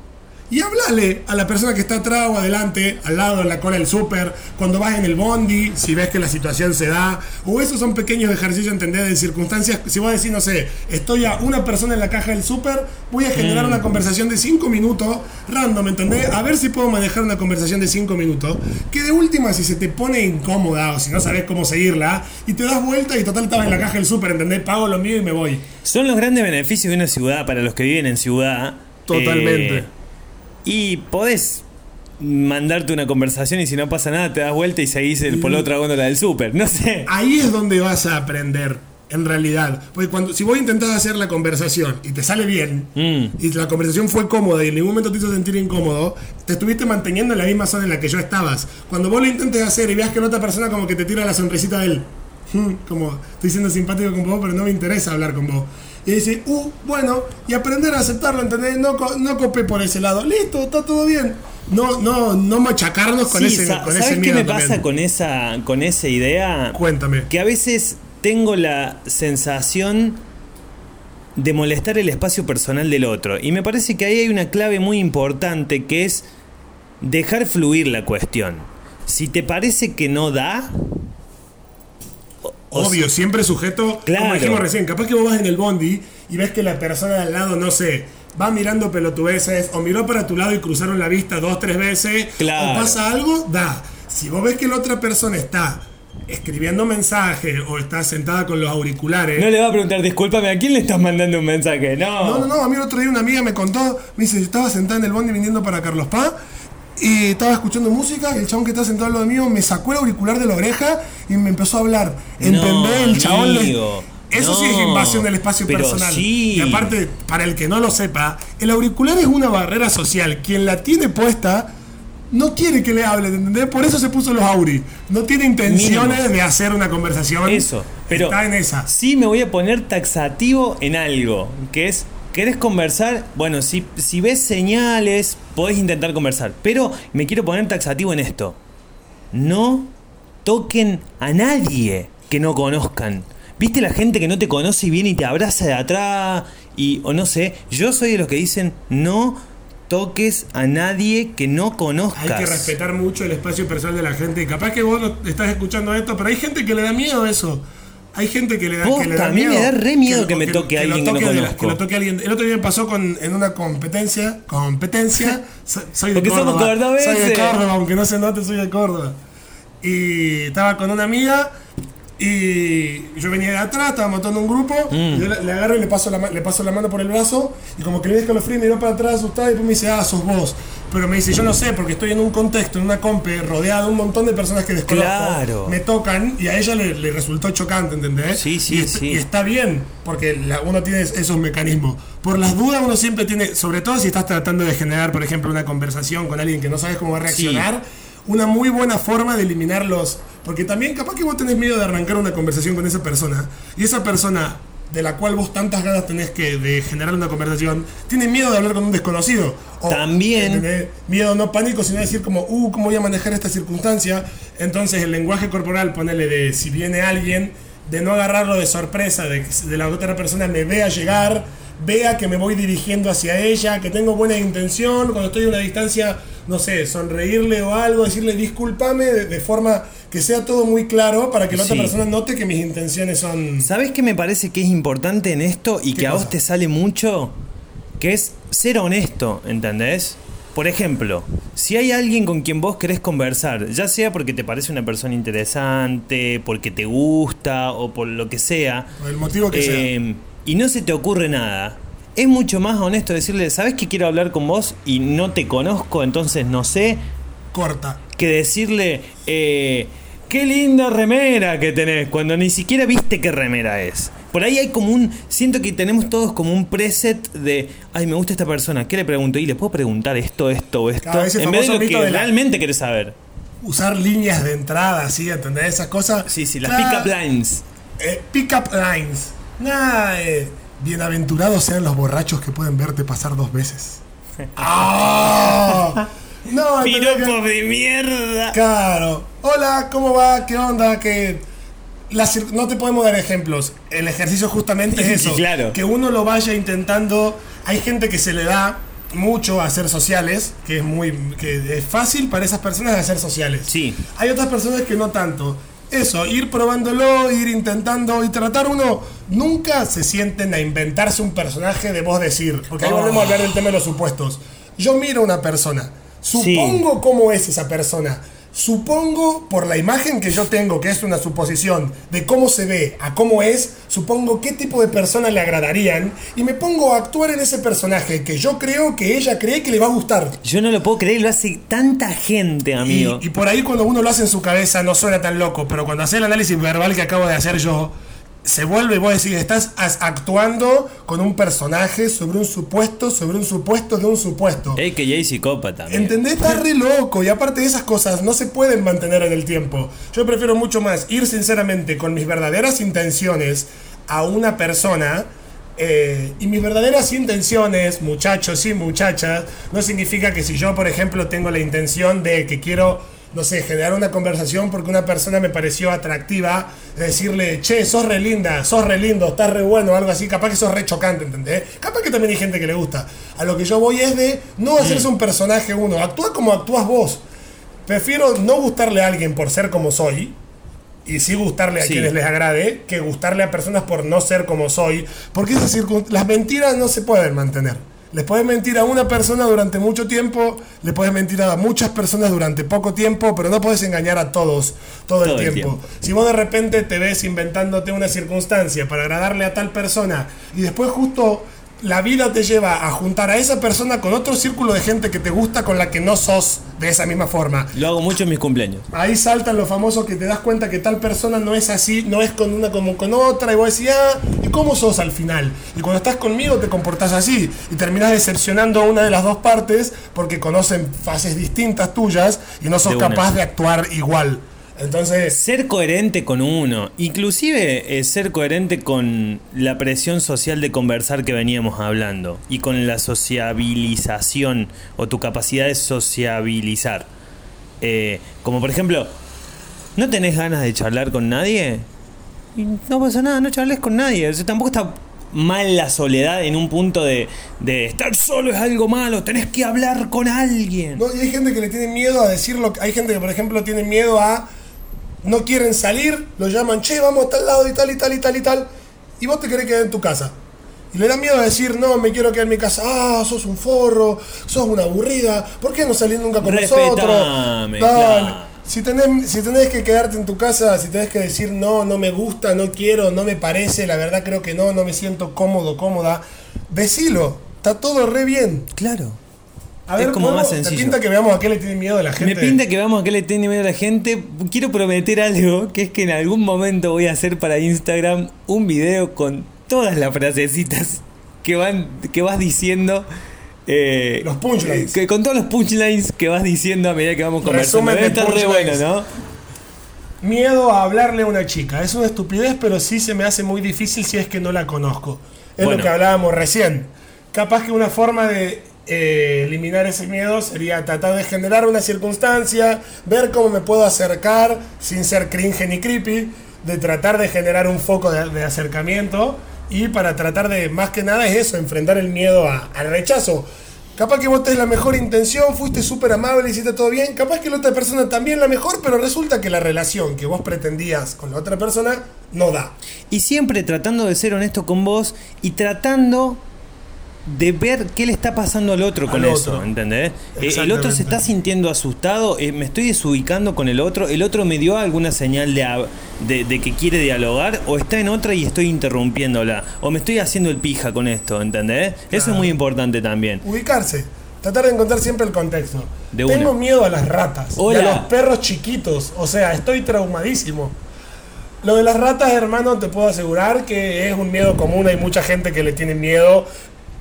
Speaker 1: y háblale a la persona que está atrás o adelante, al lado en la cola del súper, cuando vas en el bondi, si ves que la situación se da. O esos son pequeños ejercicios, entender de circunstancias. Si vos decís, no sé, estoy a una persona en la caja del súper, voy a generar una conversación de 5 minutos, random, ¿entendés? A ver si puedo manejar una conversación de 5 minutos. Que de última, si se te pone incómoda o si no sabes cómo seguirla, y te das vuelta y total estaba en la caja del súper, ¿entendés? Pago lo mío y me voy.
Speaker 2: Son los grandes beneficios de una ciudad para los que viven en ciudad.
Speaker 1: Totalmente.
Speaker 2: Eh, y podés mandarte una conversación y si no pasa nada te das vuelta y seguís el, por la otra góndola del súper. No sé.
Speaker 1: Ahí es donde vas a aprender, en realidad. Porque cuando, si vos intentás hacer la conversación y te sale bien,
Speaker 2: Mm.
Speaker 1: y la conversación fue cómoda y en ningún momento te hizo sentir incómodo, te estuviste manteniendo en la misma zona en la que yo estabas. Cuando vos lo intentes hacer y veas que la otra persona como que te tira la sonrisita del, "Hmm", <laughs> como estoy siendo simpático con vos, pero no me interesa hablar con vos. Y dice, uh, bueno, y aprender a aceptarlo, ¿entendés? No, no copé por ese lado. Listo, está todo bien. No, no, no machacarnos con
Speaker 2: Sí,
Speaker 1: ese,
Speaker 2: sa-
Speaker 1: con
Speaker 2: ¿Sabes
Speaker 1: ese
Speaker 2: qué
Speaker 1: miedo
Speaker 2: me
Speaker 1: también.
Speaker 2: pasa con esa, con esa idea?
Speaker 1: Cuéntame.
Speaker 2: Que a veces tengo la sensación de molestar el espacio personal del otro. Y me parece que ahí hay una clave muy importante que es dejar fluir la cuestión. Si te parece que no da... o
Speaker 1: Obvio, siempre sujeto,
Speaker 2: Claro.
Speaker 1: como dijimos recién, capaz que vos vas en el bondi y ves que la persona de al lado, no sé, va mirando pelotudeces o miró para tu lado y cruzaron la vista dos, tres veces,
Speaker 2: Claro.
Speaker 1: o pasa algo, da. Si vos ves que la otra persona está escribiendo mensaje o está sentada con los auriculares,
Speaker 2: No le va a preguntar, discúlpame, ¿a quién le estás mandando un mensaje? No.
Speaker 1: no, no, no, a mí el otro día una amiga me contó, me dice, yo estaba sentada en el bondi viniendo para Carlos Paz y estaba escuchando música y el chabón que está sentado al lado mío me sacó el auricular de la oreja y me empezó a hablar. ¿Entendés? el chabón le- Eso sí es invasión del espacio personal.
Speaker 2: sí.
Speaker 1: Y aparte, para el que no lo sepa, el auricular es una barrera social. Quien la tiene puesta no quiere que le hable, ¿entendés? Por eso se puso los auri. No tiene intenciones
Speaker 2: Mínimo.
Speaker 1: de hacer una conversación.
Speaker 2: Eso, pero
Speaker 1: Está en esa.
Speaker 2: sí me voy a poner taxativo en algo, que es, ¿querés conversar? Bueno, si, si ves señales, podés intentar conversar, pero me quiero poner taxativo en esto. No toquen a nadie que no conozcan. ¿Viste la gente que no te conoce y viene y te abraza de atrás? Y, o no sé, yo soy de los que dicen, no toques a nadie que no conozcas.
Speaker 1: Hay que respetar mucho el espacio personal de la gente. Capaz que vos no estás escuchando esto, pero hay gente que le da miedo eso. Hay gente que le da,
Speaker 2: Posta,
Speaker 1: que le da
Speaker 2: a mí
Speaker 1: miedo.
Speaker 2: me da re miedo que me toque alguien que no
Speaker 1: toque
Speaker 2: conozco.
Speaker 1: que lo toque alguien. El otro día me pasó con, en una competencia. Competencia. <laughs> so- soy de
Speaker 2: Porque somos
Speaker 1: Córdoba. Soy de. Córdoba, aunque no se note, soy de Córdoba. Y estaba con una amiga. Y yo venía de atrás, estaba montando un grupo.
Speaker 2: Mm.
Speaker 1: yo le, le agarro y le paso, la, le paso la mano por el brazo. Y como que le dejo los fríos, miró para atrás asustado. Y después me dice, ah, sos vos. Pero me dice, yo no sé, porque estoy en un contexto, en una compe, rodeado de un montón de personas que desconozco.
Speaker 2: Claro.
Speaker 1: Me tocan y a ella le, le resultó chocante, ¿entendés?
Speaker 2: Sí, sí,
Speaker 1: y,
Speaker 2: sí.
Speaker 1: y está bien, porque la- uno tiene esos mecanismos. Por las dudas uno siempre tiene, sobre todo si estás tratando de generar, por ejemplo, una conversación con alguien que no sabes cómo va a reaccionar, una muy buena forma de eliminar los... Porque también capaz que vos tenés miedo de arrancar una conversación con esa persona y esa persona de la cual vos tantas ganas tenés que de generar una conversación, tiene miedo de hablar con un desconocido. O,
Speaker 2: También.
Speaker 1: ¿entendés? Miedo no pánico, sino decir como, uh, ¿cómo voy a manejar esta circunstancia? Entonces el lenguaje corporal, ponele de si viene alguien, de no agarrarlo de sorpresa, de que de la otra persona me vea llegar, vea que me voy dirigiendo hacia ella, que tengo buena intención, cuando estoy a una distancia, no sé, sonreírle o algo, decirle discúlpame de, de forma que sea todo muy claro para que la otra
Speaker 2: Sí.
Speaker 1: persona note que mis intenciones son...
Speaker 2: ¿Sabes qué me parece que es importante en esto y
Speaker 1: ¿Qué
Speaker 2: que a vos te sale mucho? Que es ser honesto, ¿entendés? Por ejemplo, si hay alguien con quien vos querés conversar, ya sea porque te parece una persona interesante, porque te gusta o por lo que sea,
Speaker 1: Por el motivo que sea.
Speaker 2: Y no se te ocurre nada, es mucho más honesto decirle, ¿sabes que quiero hablar con vos y no te conozco, entonces no sé?
Speaker 1: Corta.
Speaker 2: que decirle, eh, qué linda remera que tenés, cuando ni siquiera viste qué remera es. Por ahí hay como un, siento que tenemos todos como un preset de, ay, me gusta esta persona, ¿qué le pregunto? Y le puedo preguntar esto, esto o esto,
Speaker 1: Claro,
Speaker 2: en vez de lo que
Speaker 1: de la-
Speaker 2: realmente querés saber.
Speaker 1: Usar líneas de entrada, ¿sí? ¿Entendés? Esas cosas.
Speaker 2: Sí, sí, las
Speaker 1: Claro.
Speaker 2: pick-up lines.
Speaker 1: Eh, pick-up lines. Nada, eh, bienaventurados sean los borrachos que pueden verte pasar dos veces. <laughs> ¡Ah! No, <laughs> entendés que-
Speaker 2: de mierda.
Speaker 1: Claro. Hola, ¿cómo va? ¿Qué onda? Que la cir- no te podemos dar ejemplos. El ejercicio justamente es <laughs> eso.
Speaker 2: Claro.
Speaker 1: Que uno lo vaya intentando. Hay gente que se le da mucho a hacer sociales, que es muy que es fácil para esas personas hacer sociales.
Speaker 2: Sí.
Speaker 1: Hay otras personas que no tanto. Eso, ir probándolo, ir intentando y tratar uno. Nunca se sienten a inventarse un personaje de vos decir. Porque ahí volvemos a hablar del tema de los supuestos. Yo miro a una persona. Supongo cómo es esa persona. Supongo, por la imagen que yo tengo, que es una suposición de cómo se ve a cómo es, supongo qué tipo de personas le agradarían y me pongo a actuar en ese personaje que yo creo que ella cree que le va a gustar.
Speaker 2: Yo no lo puedo creer, lo hace tanta gente, amigo.
Speaker 1: Y, y por ahí cuando uno lo hace en su cabeza no suena tan loco, pero cuando hace el análisis verbal que acabo de hacer yo, se vuelve y vos decís, estás actuando con un personaje sobre un supuesto, sobre un supuesto de un supuesto.
Speaker 2: Es que ya hay psicópata. también.
Speaker 1: ¿Entendés? Está re loco. Y aparte de esas cosas no se pueden mantener en el tiempo. Yo prefiero mucho más ir sinceramente con mis verdaderas intenciones a una persona. eh, y mis verdaderas intenciones, muchachos y muchachas, no significa que si yo, por ejemplo, tengo la intención de que quiero, no sé, generar una conversación porque una persona me pareció atractiva, decirle, che, sos re linda, sos re lindo, estás re bueno, algo así, capaz que sos re chocante, ¿entendés? Capaz que también hay gente que le gusta. A lo que yo voy es de no hacerse un personaje uno, actúa como actúas vos. Prefiero no gustarle a alguien por ser como soy, y sí gustarle a
Speaker 2: Sí.
Speaker 1: quienes les agrade, que gustarle a personas por no ser como soy, porque esas las mentiras no se pueden mantener. Les puedes mentir a una persona durante mucho tiempo, le puedes mentir a muchas personas durante poco tiempo, pero no puedes engañar a todos todo, el,
Speaker 2: Todo el
Speaker 1: tiempo.
Speaker 2: tiempo.
Speaker 1: Si vos de repente te ves inventándote una circunstancia para agradarle a tal persona y después justo la vida te lleva a juntar a esa persona con otro círculo de gente que te gusta con la que no sos de esa misma forma,
Speaker 2: Lo hago mucho en mis cumpleaños.
Speaker 1: Ahí saltan los famosos que te das cuenta que tal persona no es así, no es con una como con otra, y vos decís, ah, ¿y cómo sos al final? Y cuando estás conmigo te comportás así, y terminás decepcionando a una de las dos partes porque conocen fases distintas tuyas y no sos
Speaker 2: De
Speaker 1: capaz de actuar igual. Entonces,
Speaker 2: Ser coherente con uno, inclusive eh, ser coherente con la presión social de conversar que veníamos hablando y con la sociabilización o tu capacidad de sociabilizar. Eh, como por ejemplo, ¿no tenés ganas de charlar con nadie? Y no pasa nada, no charles con nadie. O sea, tampoco está mal la soledad en un punto de, de estar solo es algo malo, tenés que hablar con alguien.
Speaker 1: no, y hay gente que le tiene miedo a decirlo, hay gente que por ejemplo tiene miedo a no quieren salir, lo llaman, che, vamos a tal lado y tal y tal y tal y tal, y vos te querés quedar en tu casa. Y le da miedo a decir, no, me quiero quedar en mi casa, ah, sos un forro, sos una aburrida, ¿por qué no salís nunca con nosotros?
Speaker 2: Respetame,
Speaker 1: Dale.
Speaker 2: claro.
Speaker 1: Si tenés, si tenés que quedarte en tu casa, si tenés que decir no, no me gusta, no quiero, no me parece, la verdad creo que no, no me siento cómodo, cómoda, decilo, está todo re bien.
Speaker 2: Claro.
Speaker 1: A
Speaker 2: Es como
Speaker 1: ¿podemos-
Speaker 2: más
Speaker 1: ¿te
Speaker 2: sencillo.
Speaker 1: pinta que veamos a qué le tiene miedo a la gente?
Speaker 2: Me pinta que veamos a qué le tiene miedo a la gente. Quiero prometer algo, que es que en algún momento voy a hacer para Instagram un video con todas las frasecitas que van que vas diciendo. eh,
Speaker 1: Los punchlines.
Speaker 2: Que, con todos los punchlines que vas diciendo a medida que vamos conversando. Debe
Speaker 1: de
Speaker 2: estar re bueno. ¿no?
Speaker 1: Miedo a hablarle a una chica. Es una estupidez, pero sí se me hace muy difícil si es que no la conozco. Es
Speaker 2: Bueno.
Speaker 1: lo que hablábamos recién. Capaz que una forma de eh, eliminar ese miedo sería tratar de generar una circunstancia, ver cómo me puedo acercar sin ser cringe ni creepy, de tratar de generar un foco de, acercamiento y para tratar de, más que nada, es eso, enfrentar el miedo a- al rechazo. Capaz que vos tenés la mejor intención, fuiste súper amable, hiciste todo bien. Capaz que la otra persona también la mejor, pero resulta que la relación que vos pretendías con la otra persona no da.
Speaker 2: Y siempre tratando de ser honesto con vos y tratando de ver qué le está pasando al otro con eso. ¿entendés? Eh, el otro se está sintiendo asustado, eh, me estoy desubicando con el otro, el otro me dio alguna señal de, de, de que quiere dialogar o está en otra y estoy interrumpiéndola o me estoy haciendo el pija con esto, ¿entendés? Eso es muy importante también.
Speaker 1: Ubicarse. Tratar de encontrar siempre el contexto.
Speaker 2: De
Speaker 1: Tengo
Speaker 2: una.
Speaker 1: miedo a las ratas.
Speaker 2: Hola.
Speaker 1: Y a los perros chiquitos. O sea, estoy traumadísimo. Lo de las ratas, hermano, te puedo asegurar que es un miedo común. Hay mucha gente que le tiene miedo.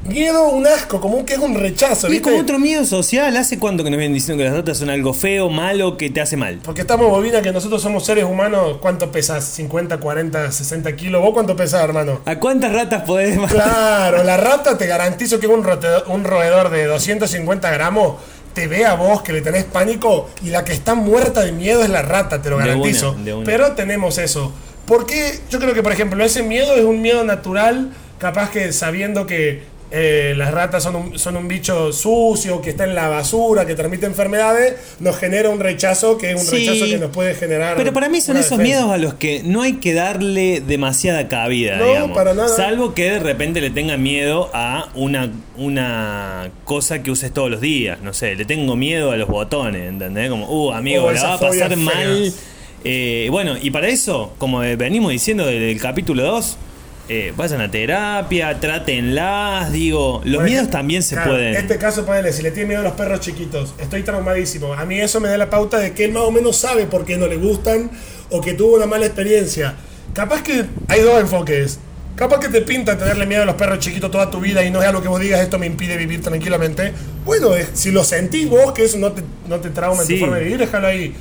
Speaker 1: Miedo, un asco, común que es un rechazo.
Speaker 2: Y como otro miedo social, ¿hace cuánto que nos vienen diciendo que las ratas son algo feo, malo, que te hace mal?
Speaker 1: Porque estamos bobina que nosotros somos seres humanos. ¿Cuánto pesas? 50, 40, 60 kilos. ¿Vos cuánto pesas, hermano?
Speaker 2: ¿A cuántas ratas podés matar?
Speaker 1: Claro, la rata te garantizo que un, roedor de 250 gramos te ve a vos que le tenés pánico y la que está muerta de miedo es la rata, te lo
Speaker 2: De
Speaker 1: garantizo.
Speaker 2: una, de una.
Speaker 1: Pero tenemos eso. Porque yo creo que, por ejemplo, ese miedo es un miedo natural, capaz que sabiendo que eh, las ratas son un, son un bicho sucio, que está en la basura, que transmite enfermedades, nos genera un rechazo que es un
Speaker 2: Sí.
Speaker 1: rechazo que nos puede generar.
Speaker 2: Pero para mí son esos
Speaker 1: defensa.
Speaker 2: miedos a los que no hay que darle demasiada cabida,
Speaker 1: No,
Speaker 2: digamos.
Speaker 1: para nada.
Speaker 2: Salvo que de repente le tenga miedo a una, una cosa que uses todos los días. No sé, le tengo miedo a los botones, ¿entendés? Como, uh, amigo, la va a pasar mal. Eh, bueno, y para eso, como venimos diciendo desde el capítulo 2, eh, vayan a terapia, trátenlas, digo, los
Speaker 1: Por
Speaker 2: miedos también se
Speaker 1: claro,
Speaker 2: pueden.
Speaker 1: Este caso, ponele, si le tiene miedo a los perros chiquitos, estoy traumadísimo. A mí eso me da la pauta de que él más o menos sabe por qué no le gustan o que tuvo una mala experiencia. Capaz que hay dos enfoques. Capaz que te pinta tenerle miedo a los perros chiquitos toda tu vida y no es algo que vos digas, esto me impide vivir tranquilamente. Bueno, si lo sentís vos, que eso no te, no te trauma en
Speaker 2: Sí.
Speaker 1: tu forma de vivir, déjalo ahí.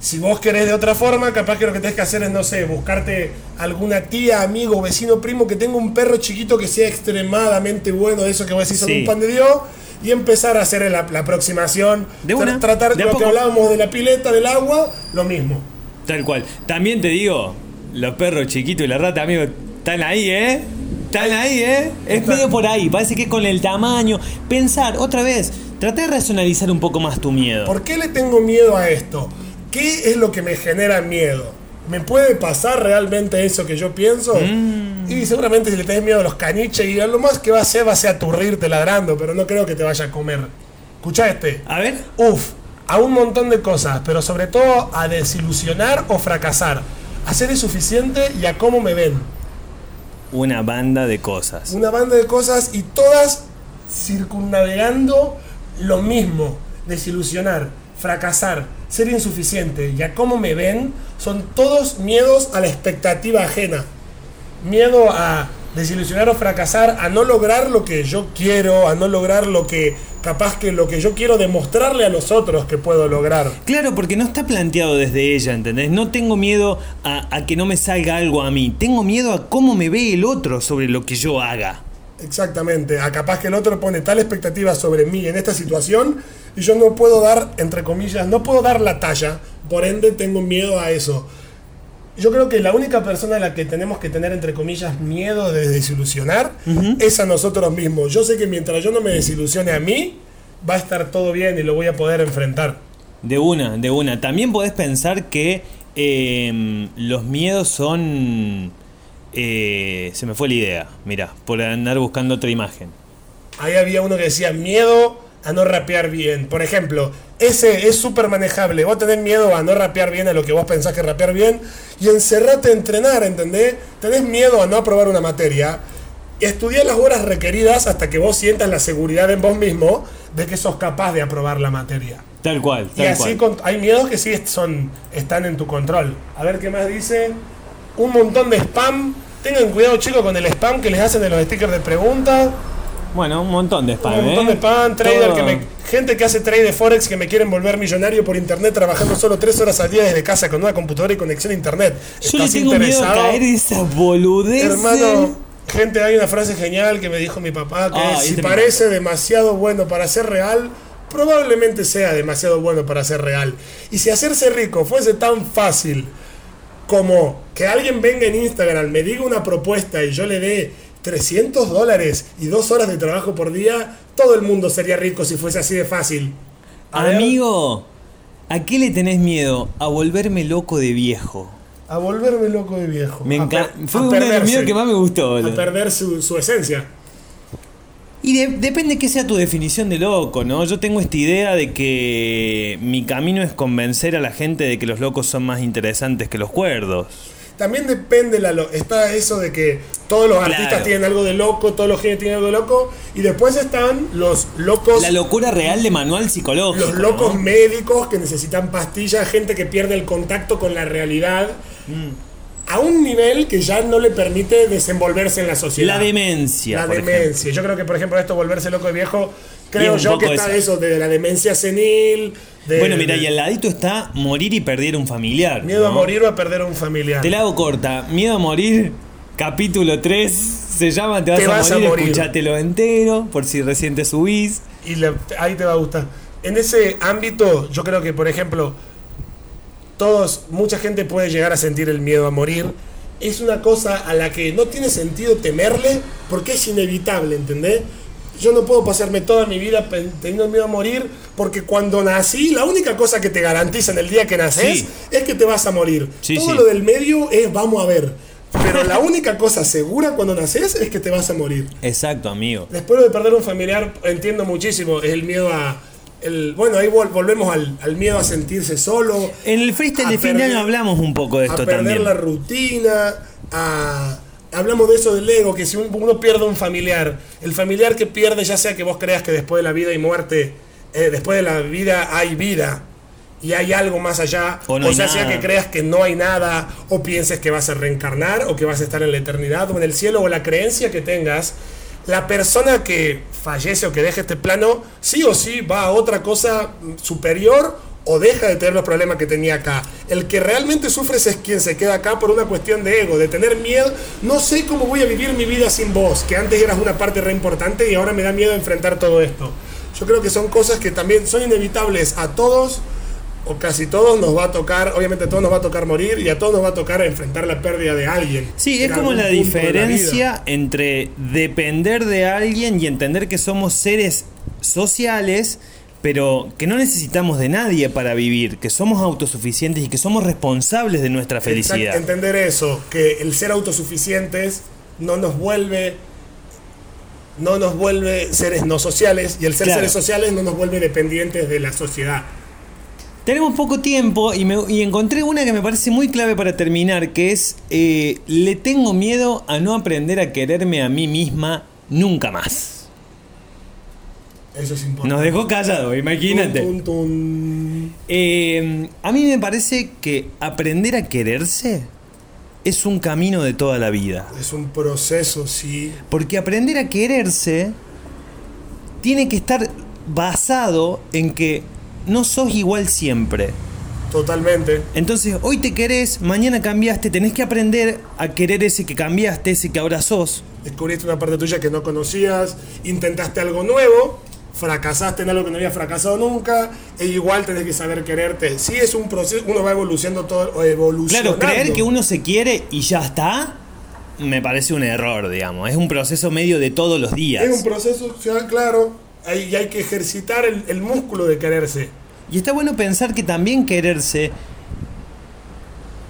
Speaker 1: Si vos querés de otra forma, capaz que lo que tenés que hacer es, no sé, buscarte alguna tía, amigo, vecino, primo que tenga un perro chiquito que sea extremadamente bueno, de eso que vos decís son
Speaker 2: Sí.
Speaker 1: un pan de Dios, y empezar a hacer la, la aproximación.
Speaker 2: De una,
Speaker 1: tratar
Speaker 2: de
Speaker 1: lo que hablábamos de la pileta, del agua, lo mismo.
Speaker 2: Tal cual. También te digo, los perros chiquitos y la rata, amigo, están ahí, ¿eh? Están ahí, ¿eh? Es
Speaker 1: Está-
Speaker 2: medio por ahí. Parece que es con el tamaño. Pensar, otra vez, traté de racionalizar un poco más tu miedo.
Speaker 1: ¿Por qué le tengo miedo a esto? ¿Qué es lo que me genera miedo? ¿Me puede pasar realmente eso que yo pienso?
Speaker 2: Mm.
Speaker 1: Y seguramente si le tenés miedo a los caniches y a lo más que va a hacer va a ser aturrirte ladrando, pero no creo que te vaya a comer. Escucha este.
Speaker 2: A ver.
Speaker 1: Uf, a un montón de cosas, pero sobre todo a desilusionar o fracasar. A ser insuficiente y a cómo me ven.
Speaker 2: Una banda de cosas.
Speaker 1: Una banda de cosas y todas circunnavegando lo mismo. Desilusionar, fracasar, ser insuficiente y a cómo me ven son todos miedos a la expectativa ajena. Miedo a desilusionar o fracasar, a no lograr lo que yo quiero, a no lograr lo que capaz que lo que yo quiero demostrarle a los otros que puedo lograr.
Speaker 2: Claro, porque no está planteado desde ella, ¿entendés? No tengo miedo a, a que no me salga algo a mí. Tengo miedo a cómo me ve el otro sobre lo que yo haga.
Speaker 1: Exactamente, a capaz que el otro pone tal expectativa sobre mí en esta situación y yo no puedo dar, entre comillas, no puedo dar la talla, por ende tengo miedo a eso. Yo creo que la única persona a la que tenemos que tener, entre comillas, miedo de desilusionar es a nosotros mismos. Yo sé que mientras yo no me desilusione a mí, va a estar todo bien y lo voy a poder enfrentar.
Speaker 2: De una, de una. También podés pensar que eh, los miedos son... eh, se me fue la idea, mira, por andar buscando otra imagen.
Speaker 1: Ahí había uno que decía miedo a no rapear bien. Por ejemplo, ese es súper manejable. Vos tenés miedo a no rapear bien a lo que vos pensás que rapear bien y encerrate a entrenar, ¿entendés? Tenés miedo a no aprobar una materia. Y estudiar las horas requeridas hasta que vos sientas la seguridad en vos mismo de que sos capaz de aprobar la materia.
Speaker 2: Tal cual,
Speaker 1: Y así
Speaker 2: cual.
Speaker 1: con- hay miedos que sí son, están en tu control. A ver qué más dice. Un montón de spam. Tengan cuidado chicos con el spam que les hacen de los stickers de preguntas.
Speaker 2: Bueno, un montón de spam,
Speaker 1: Un montón
Speaker 2: ¿eh?
Speaker 1: de spam, trader
Speaker 2: Todo-
Speaker 1: que me, gente que hace trade de forex que me quieren volver millonario por internet trabajando solo tres horas al día desde casa con una computadora y conexión a internet.
Speaker 2: Yo le
Speaker 1: ¿Estás
Speaker 2: miedo a
Speaker 1: interesado?
Speaker 2: caer en esa boludez.
Speaker 1: Hermano, gente, hay una frase genial que me dijo mi papá que
Speaker 2: Ah,
Speaker 1: es, si
Speaker 2: este me
Speaker 1: parece demasiado bueno para ser real, probablemente sea demasiado bueno para ser real. Y si hacerse rico fuese tan fácil como que alguien venga en Instagram, me diga una propuesta y yo le dé 300 dólares y dos horas de trabajo por día, todo el mundo sería rico si fuese así de fácil. A
Speaker 2: Amigo, ¿a qué le tenés miedo? A volverme loco de viejo.
Speaker 1: a volverme loco de viejo.
Speaker 2: Me
Speaker 1: A
Speaker 2: encanta. Fue
Speaker 1: a
Speaker 2: uno de los miedos que más me gustó,
Speaker 1: A
Speaker 2: boludo.
Speaker 1: perder su, su esencia.
Speaker 2: Y de- depende que sea tu definición de loco, ¿no? Yo tengo esta idea de que mi camino es convencer a la gente de que los locos son más interesantes que los cuerdos.
Speaker 1: También depende la lo- está eso de que todos los
Speaker 2: Claro.
Speaker 1: artistas tienen algo de loco, todos los genios tienen algo de loco y después están los locos
Speaker 2: La locura real de manual psicológico.
Speaker 1: los locos
Speaker 2: ¿no?
Speaker 1: médicos que necesitan pastillas, gente que pierde el contacto con la realidad
Speaker 2: Mm.
Speaker 1: a un nivel que ya no le permite desenvolverse en la sociedad.
Speaker 2: La demencia.
Speaker 1: La demencia. Yo creo que por ejemplo esto volverse loco de viejo, creo yo que está
Speaker 2: esa.
Speaker 1: eso de la demencia senil, de
Speaker 2: Bueno, mira, y al ladito está morir y perder un familiar.
Speaker 1: miedo a morir o a perder a un familiar.
Speaker 2: Te la hago corta. Miedo a morir, capítulo 3. Se llama Te vas,
Speaker 1: Te
Speaker 2: a,
Speaker 1: vas a
Speaker 2: morir,
Speaker 1: morir.
Speaker 2: escuchátelo entero, por si recién te subís.
Speaker 1: y ahí te va a gustar. En ese ámbito, yo creo que, por ejemplo, todos, mucha gente puede llegar a sentir el miedo a morir. Es una cosa a la que no tiene sentido temerle porque es inevitable, ¿entendés? Yo no puedo pasarme toda mi vida teniendo miedo a morir porque cuando nací, la única cosa que te garantizan el día que naces
Speaker 2: Sí.
Speaker 1: es que te vas a morir.
Speaker 2: Sí,
Speaker 1: Todo
Speaker 2: sí.
Speaker 1: lo del medio es vamos a ver. Pero la única cosa segura cuando naces es que te vas a morir.
Speaker 2: Exacto, amigo.
Speaker 1: Después de perder un familiar, entiendo muchísimo el miedo a. El, bueno, ahí vol- volvemos al, al miedo a sentirse solo.
Speaker 2: En el freestyle
Speaker 1: A
Speaker 2: de fin de año hablamos un poco de
Speaker 1: a
Speaker 2: esto
Speaker 1: perder
Speaker 2: también.
Speaker 1: la rutina. A, hablamos de eso del ego, que si un- uno pierde un familiar, el familiar que pierde, ya sea que vos creas que después de la vida hay muerte, eh, después de la vida hay vida. Y hay algo más allá,
Speaker 2: O no
Speaker 1: sea, sea que creas que no hay nada, o pienses que vas a reencarnar, o que vas a estar en la eternidad, o en el cielo, o la creencia que tengas, la persona que fallece o que deja este plano, sí o sí va a otra cosa superior o deja de tener los problemas que tenía acá. El que realmente sufre es quien se queda acá por una cuestión de ego, de tener miedo. No sé cómo voy a vivir mi vida sin vos, que antes eras una parte re importante y ahora me da miedo enfrentar todo esto. Yo creo que son cosas que también son inevitables a todos o casi todos nos va a tocar, obviamente a todos nos va a tocar morir y a todos nos va a tocar enfrentar la pérdida de alguien.
Speaker 2: Sí, es como la diferencia entre depender de alguien y entender que somos seres sociales, pero que no necesitamos de nadie para vivir, que somos autosuficientes y que somos responsables de nuestra felicidad.
Speaker 1: Exacto, entender eso, que el ser autosuficientes no nos vuelve no nos vuelve seres no sociales y el ser
Speaker 2: Claro.
Speaker 1: seres sociales no nos vuelve dependientes de la sociedad.
Speaker 2: Tenemos poco tiempo y, me- y encontré una que me parece muy clave para terminar, que es, eh, le tengo miedo a no aprender a quererme a mí misma nunca más.
Speaker 1: Eso es importante.
Speaker 2: Nos dejó callado, imagínate.
Speaker 1: Tun, tun, tun.
Speaker 2: Eh, a mí me parece que aprender a quererse es un camino de toda la vida.
Speaker 1: Es un proceso, sí.
Speaker 2: Porque aprender a quererse tiene que estar basado en que no sos igual siempre.
Speaker 1: Totalmente.
Speaker 2: Entonces, hoy te querés, mañana cambiaste, tenés que aprender a querer ese que cambiaste, ese que ahora sos.
Speaker 1: Descubriste una parte tuya que no conocías, intentaste algo nuevo, fracasaste en algo que no habías fracasado nunca, e igual tenés que saber quererte. Sí es un proceso, uno va evolucionando todo, o evolucionando.
Speaker 2: Claro, creer que uno se quiere y ya está, me parece un error, digamos. Es un proceso medio de todos los días.
Speaker 1: Es un proceso, claro, hay, y hay que ejercitar el, el músculo de quererse.
Speaker 2: Y está bueno pensar que también quererse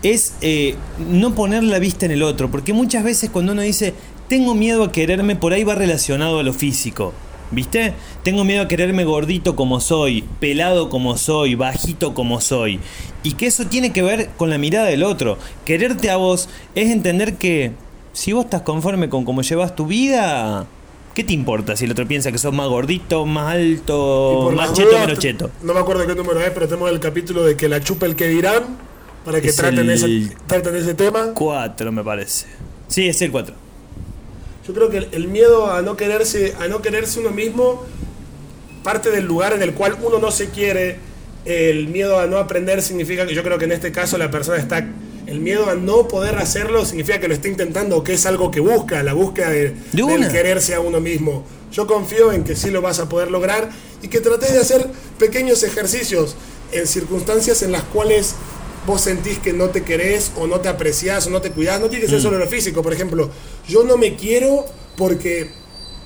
Speaker 2: es eh, no poner la vista en el otro, porque muchas veces cuando uno dice, tengo miedo a quererme, por ahí va relacionado a lo físico. ¿Viste? Tengo miedo a quererme gordito como soy, pelado como soy, bajito como soy. Y que eso tiene que ver con la mirada del otro. Quererte a vos es entender que si vos estás conforme con cómo llevas tu vida, ¿qué te importa si el otro piensa que sos más gordito, más alto, más cheto,
Speaker 1: dudas,
Speaker 2: menos cheto?
Speaker 1: No me acuerdo qué número es, pero tenemos el capítulo de que la chupa el que dirán. Para que
Speaker 2: Es
Speaker 1: traten,
Speaker 2: el-
Speaker 1: ese, traten ese tema.
Speaker 2: Cuatro, me parece. Sí, es el cuatro.
Speaker 1: Yo creo que el, el miedo a no quererse, a no quererse uno mismo, parte del lugar en el cual uno no se quiere. El miedo a no aprender significa que yo creo que en este caso la persona está. El miedo a no poder hacerlo significa que lo está intentando, que es algo que busca, la búsqueda de,
Speaker 2: De
Speaker 1: del quererse a uno mismo. Yo confío en que sí lo vas a poder lograr y que trates de hacer pequeños ejercicios en circunstancias en las cuales vos sentís que no te querés o no te apreciás o no te cuidás. No tiene que ser solo lo físico. Por ejemplo, yo no me quiero porque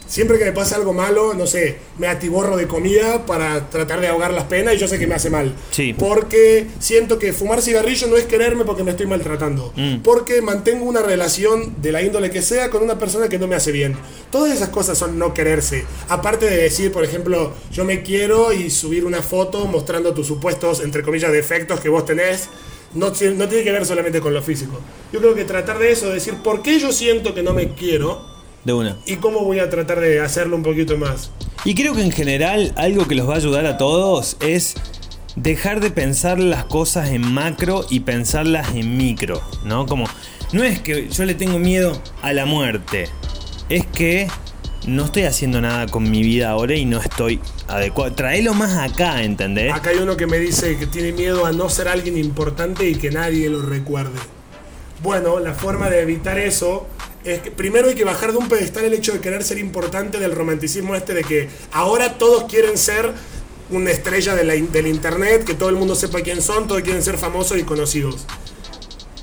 Speaker 1: siempre que me pasa algo malo, no sé, me atiborro de comida para tratar de ahogar las penas y yo sé que me hace mal.
Speaker 2: Sí.
Speaker 1: Porque siento que fumar cigarrillo no es quererme porque me estoy maltratando.
Speaker 2: Mm.
Speaker 1: Porque mantengo una relación de la índole que sea con una persona que no me hace bien. Todas esas cosas son no quererse. Aparte de decir, por ejemplo, yo me quiero y subir una foto mostrando tus supuestos, entre comillas, defectos que vos tenés. No, no tiene que ver solamente con lo físico. Yo creo que tratar de eso, de decir, ¿por qué yo siento que no me quiero?
Speaker 2: De una.
Speaker 1: ¿Y cómo voy a tratar de hacerlo un poquito más?
Speaker 2: Y creo que en general algo que los va a ayudar a todos es dejar de pensar las cosas en macro y pensarlas en micro, ¿no? Como, no es que yo le tengo miedo a la muerte, es que no estoy haciendo nada con mi vida ahora y no estoy adecuado. Traelo más acá, ¿entendés?
Speaker 1: Acá hay uno que me dice que tiene miedo a no ser alguien importante y que nadie lo recuerde. Bueno, la forma de evitar eso es que primero hay que bajar de un pedestal el hecho de querer ser importante del romanticismo este de que ahora todos quieren ser una estrella del internet, que todo el mundo sepa quién son, todos quieren ser famosos y conocidos.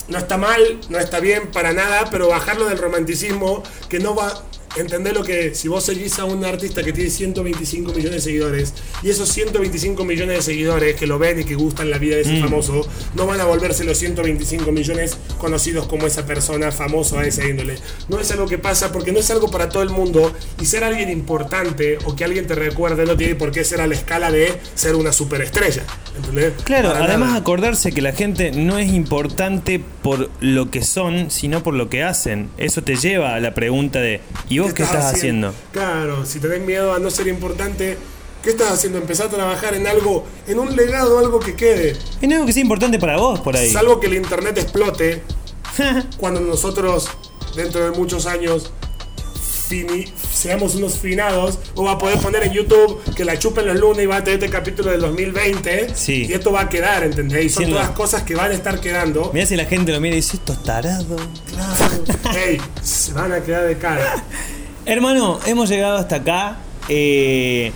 Speaker 1: No está mal, no está bien para nada, pero bajarlo del romanticismo que no va entender lo que si vos seguís a un artista que tiene 125 millones de seguidores y esos 125 millones de seguidores que lo ven y que gustan la vida de ese famoso no van a volverse los 125 millones conocidos como esa persona famoso a esa índole. No es algo que pasa porque no es algo para todo el mundo y ser alguien importante o que alguien te recuerde no tiene por qué ser a la escala de ser una superestrella. ¿Entendés?
Speaker 2: Claro,
Speaker 1: Para
Speaker 2: además
Speaker 1: nada.
Speaker 2: acordarse que la gente no es importante por lo que son, sino por lo que hacen. Eso te lleva a la pregunta de ¿y vos qué estás haciendo?
Speaker 1: Claro, si tenés miedo a no ser importante, ¿qué estás haciendo? Empezar a trabajar en algo, en un legado, algo que quede.
Speaker 2: En algo que sea importante para vos por ahí.
Speaker 1: Salvo que el internet explote, <laughs> cuando nosotros, dentro de muchos años, fini- seamos unos finados, o va a poder poner en YouTube que la chupen los lunes y va a tener este capítulo del 2020.
Speaker 2: Sí.
Speaker 1: Y esto va a quedar, ¿entendés? Y son
Speaker 2: Sí, no.
Speaker 1: todas cosas que van a estar quedando.
Speaker 2: Mira si la gente lo mira y dice, esto es tarado.
Speaker 1: Claro. <laughs> Ey, se van a quedar de cara.
Speaker 2: Hermano, hemos llegado hasta acá. Eh,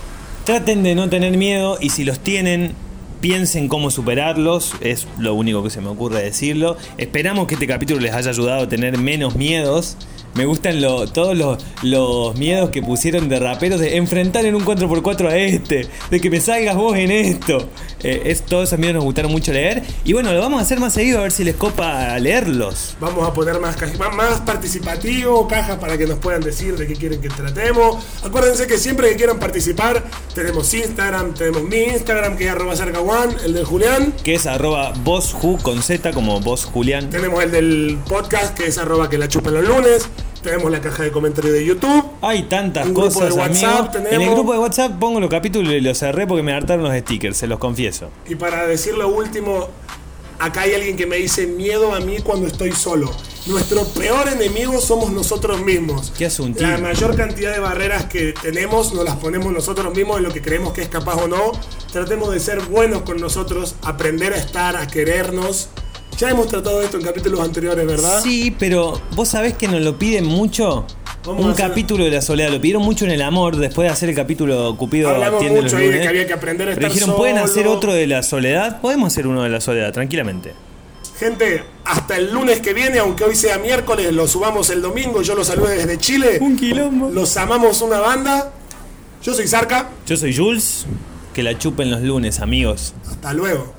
Speaker 2: traten de no tener miedo y si los tienen, piensen cómo superarlos. Es lo único que se me ocurre decirlo. Esperamos que este capítulo les haya ayudado a tener menos miedos. Me gustan lo- todos los, los miedos que pusieron de raperos de enfrentar en un 4x4 a este, de que me salgas vos en esto. Eh, es, todos esos miedos nos gustaron mucho leer. Y bueno, lo vamos a hacer más seguido a ver si les copa leerlos.
Speaker 1: Vamos a poner más, más, participativo, cajas para que nos puedan decir de qué quieren que tratemos. Acuérdense que siempre que quieran participar, tenemos Instagram, tenemos mi Instagram que es arroba cerca one, el del Julián.
Speaker 2: Que es arroba vosju con Z como vos Julián.
Speaker 1: Tenemos el del podcast que es arroba que la chupen los lunes. Tenemos la caja de comentarios de YouTube.
Speaker 2: Hay tantas
Speaker 1: Un grupo
Speaker 2: cosas,
Speaker 1: de WhatsApp
Speaker 2: amigo.
Speaker 1: tenemos.
Speaker 2: En el grupo de WhatsApp pongo los capítulos y los cerré porque me hartaron los stickers, se los confieso.
Speaker 1: Y para decir lo último, acá hay alguien que me dice miedo a mí cuando estoy solo. Nuestro peor enemigo somos nosotros mismos.
Speaker 2: ¿Qué asuntito?
Speaker 1: La mayor cantidad de barreras que tenemos nos las ponemos nosotros mismos en lo que creemos que es capaz o no. Tratemos de ser buenos con nosotros, aprender a estar, a querernos. Ya hemos tratado esto en capítulos anteriores, ¿verdad?
Speaker 2: Sí, pero vos sabés que nos lo piden mucho.
Speaker 1: Vamos
Speaker 2: un capítulo de la soledad, lo pidieron mucho en el amor, después de hacer el capítulo Cupido
Speaker 1: Hablamos
Speaker 2: atiende los
Speaker 1: mucho ahí de que había que aprender a
Speaker 2: Pero
Speaker 1: estar
Speaker 2: dijeron, ¿pueden
Speaker 1: solo?"
Speaker 2: hacer otro de la soledad? Podemos hacer uno de la soledad, tranquilamente.
Speaker 1: Gente, hasta el lunes que viene, aunque hoy sea miércoles, lo subamos el domingo. Yo los saludo desde Chile.
Speaker 2: quilombo.
Speaker 1: Los amamos una banda. Yo soy Zarca.
Speaker 2: Yo soy Jules, que la chupen los lunes, amigos.
Speaker 1: Hasta luego.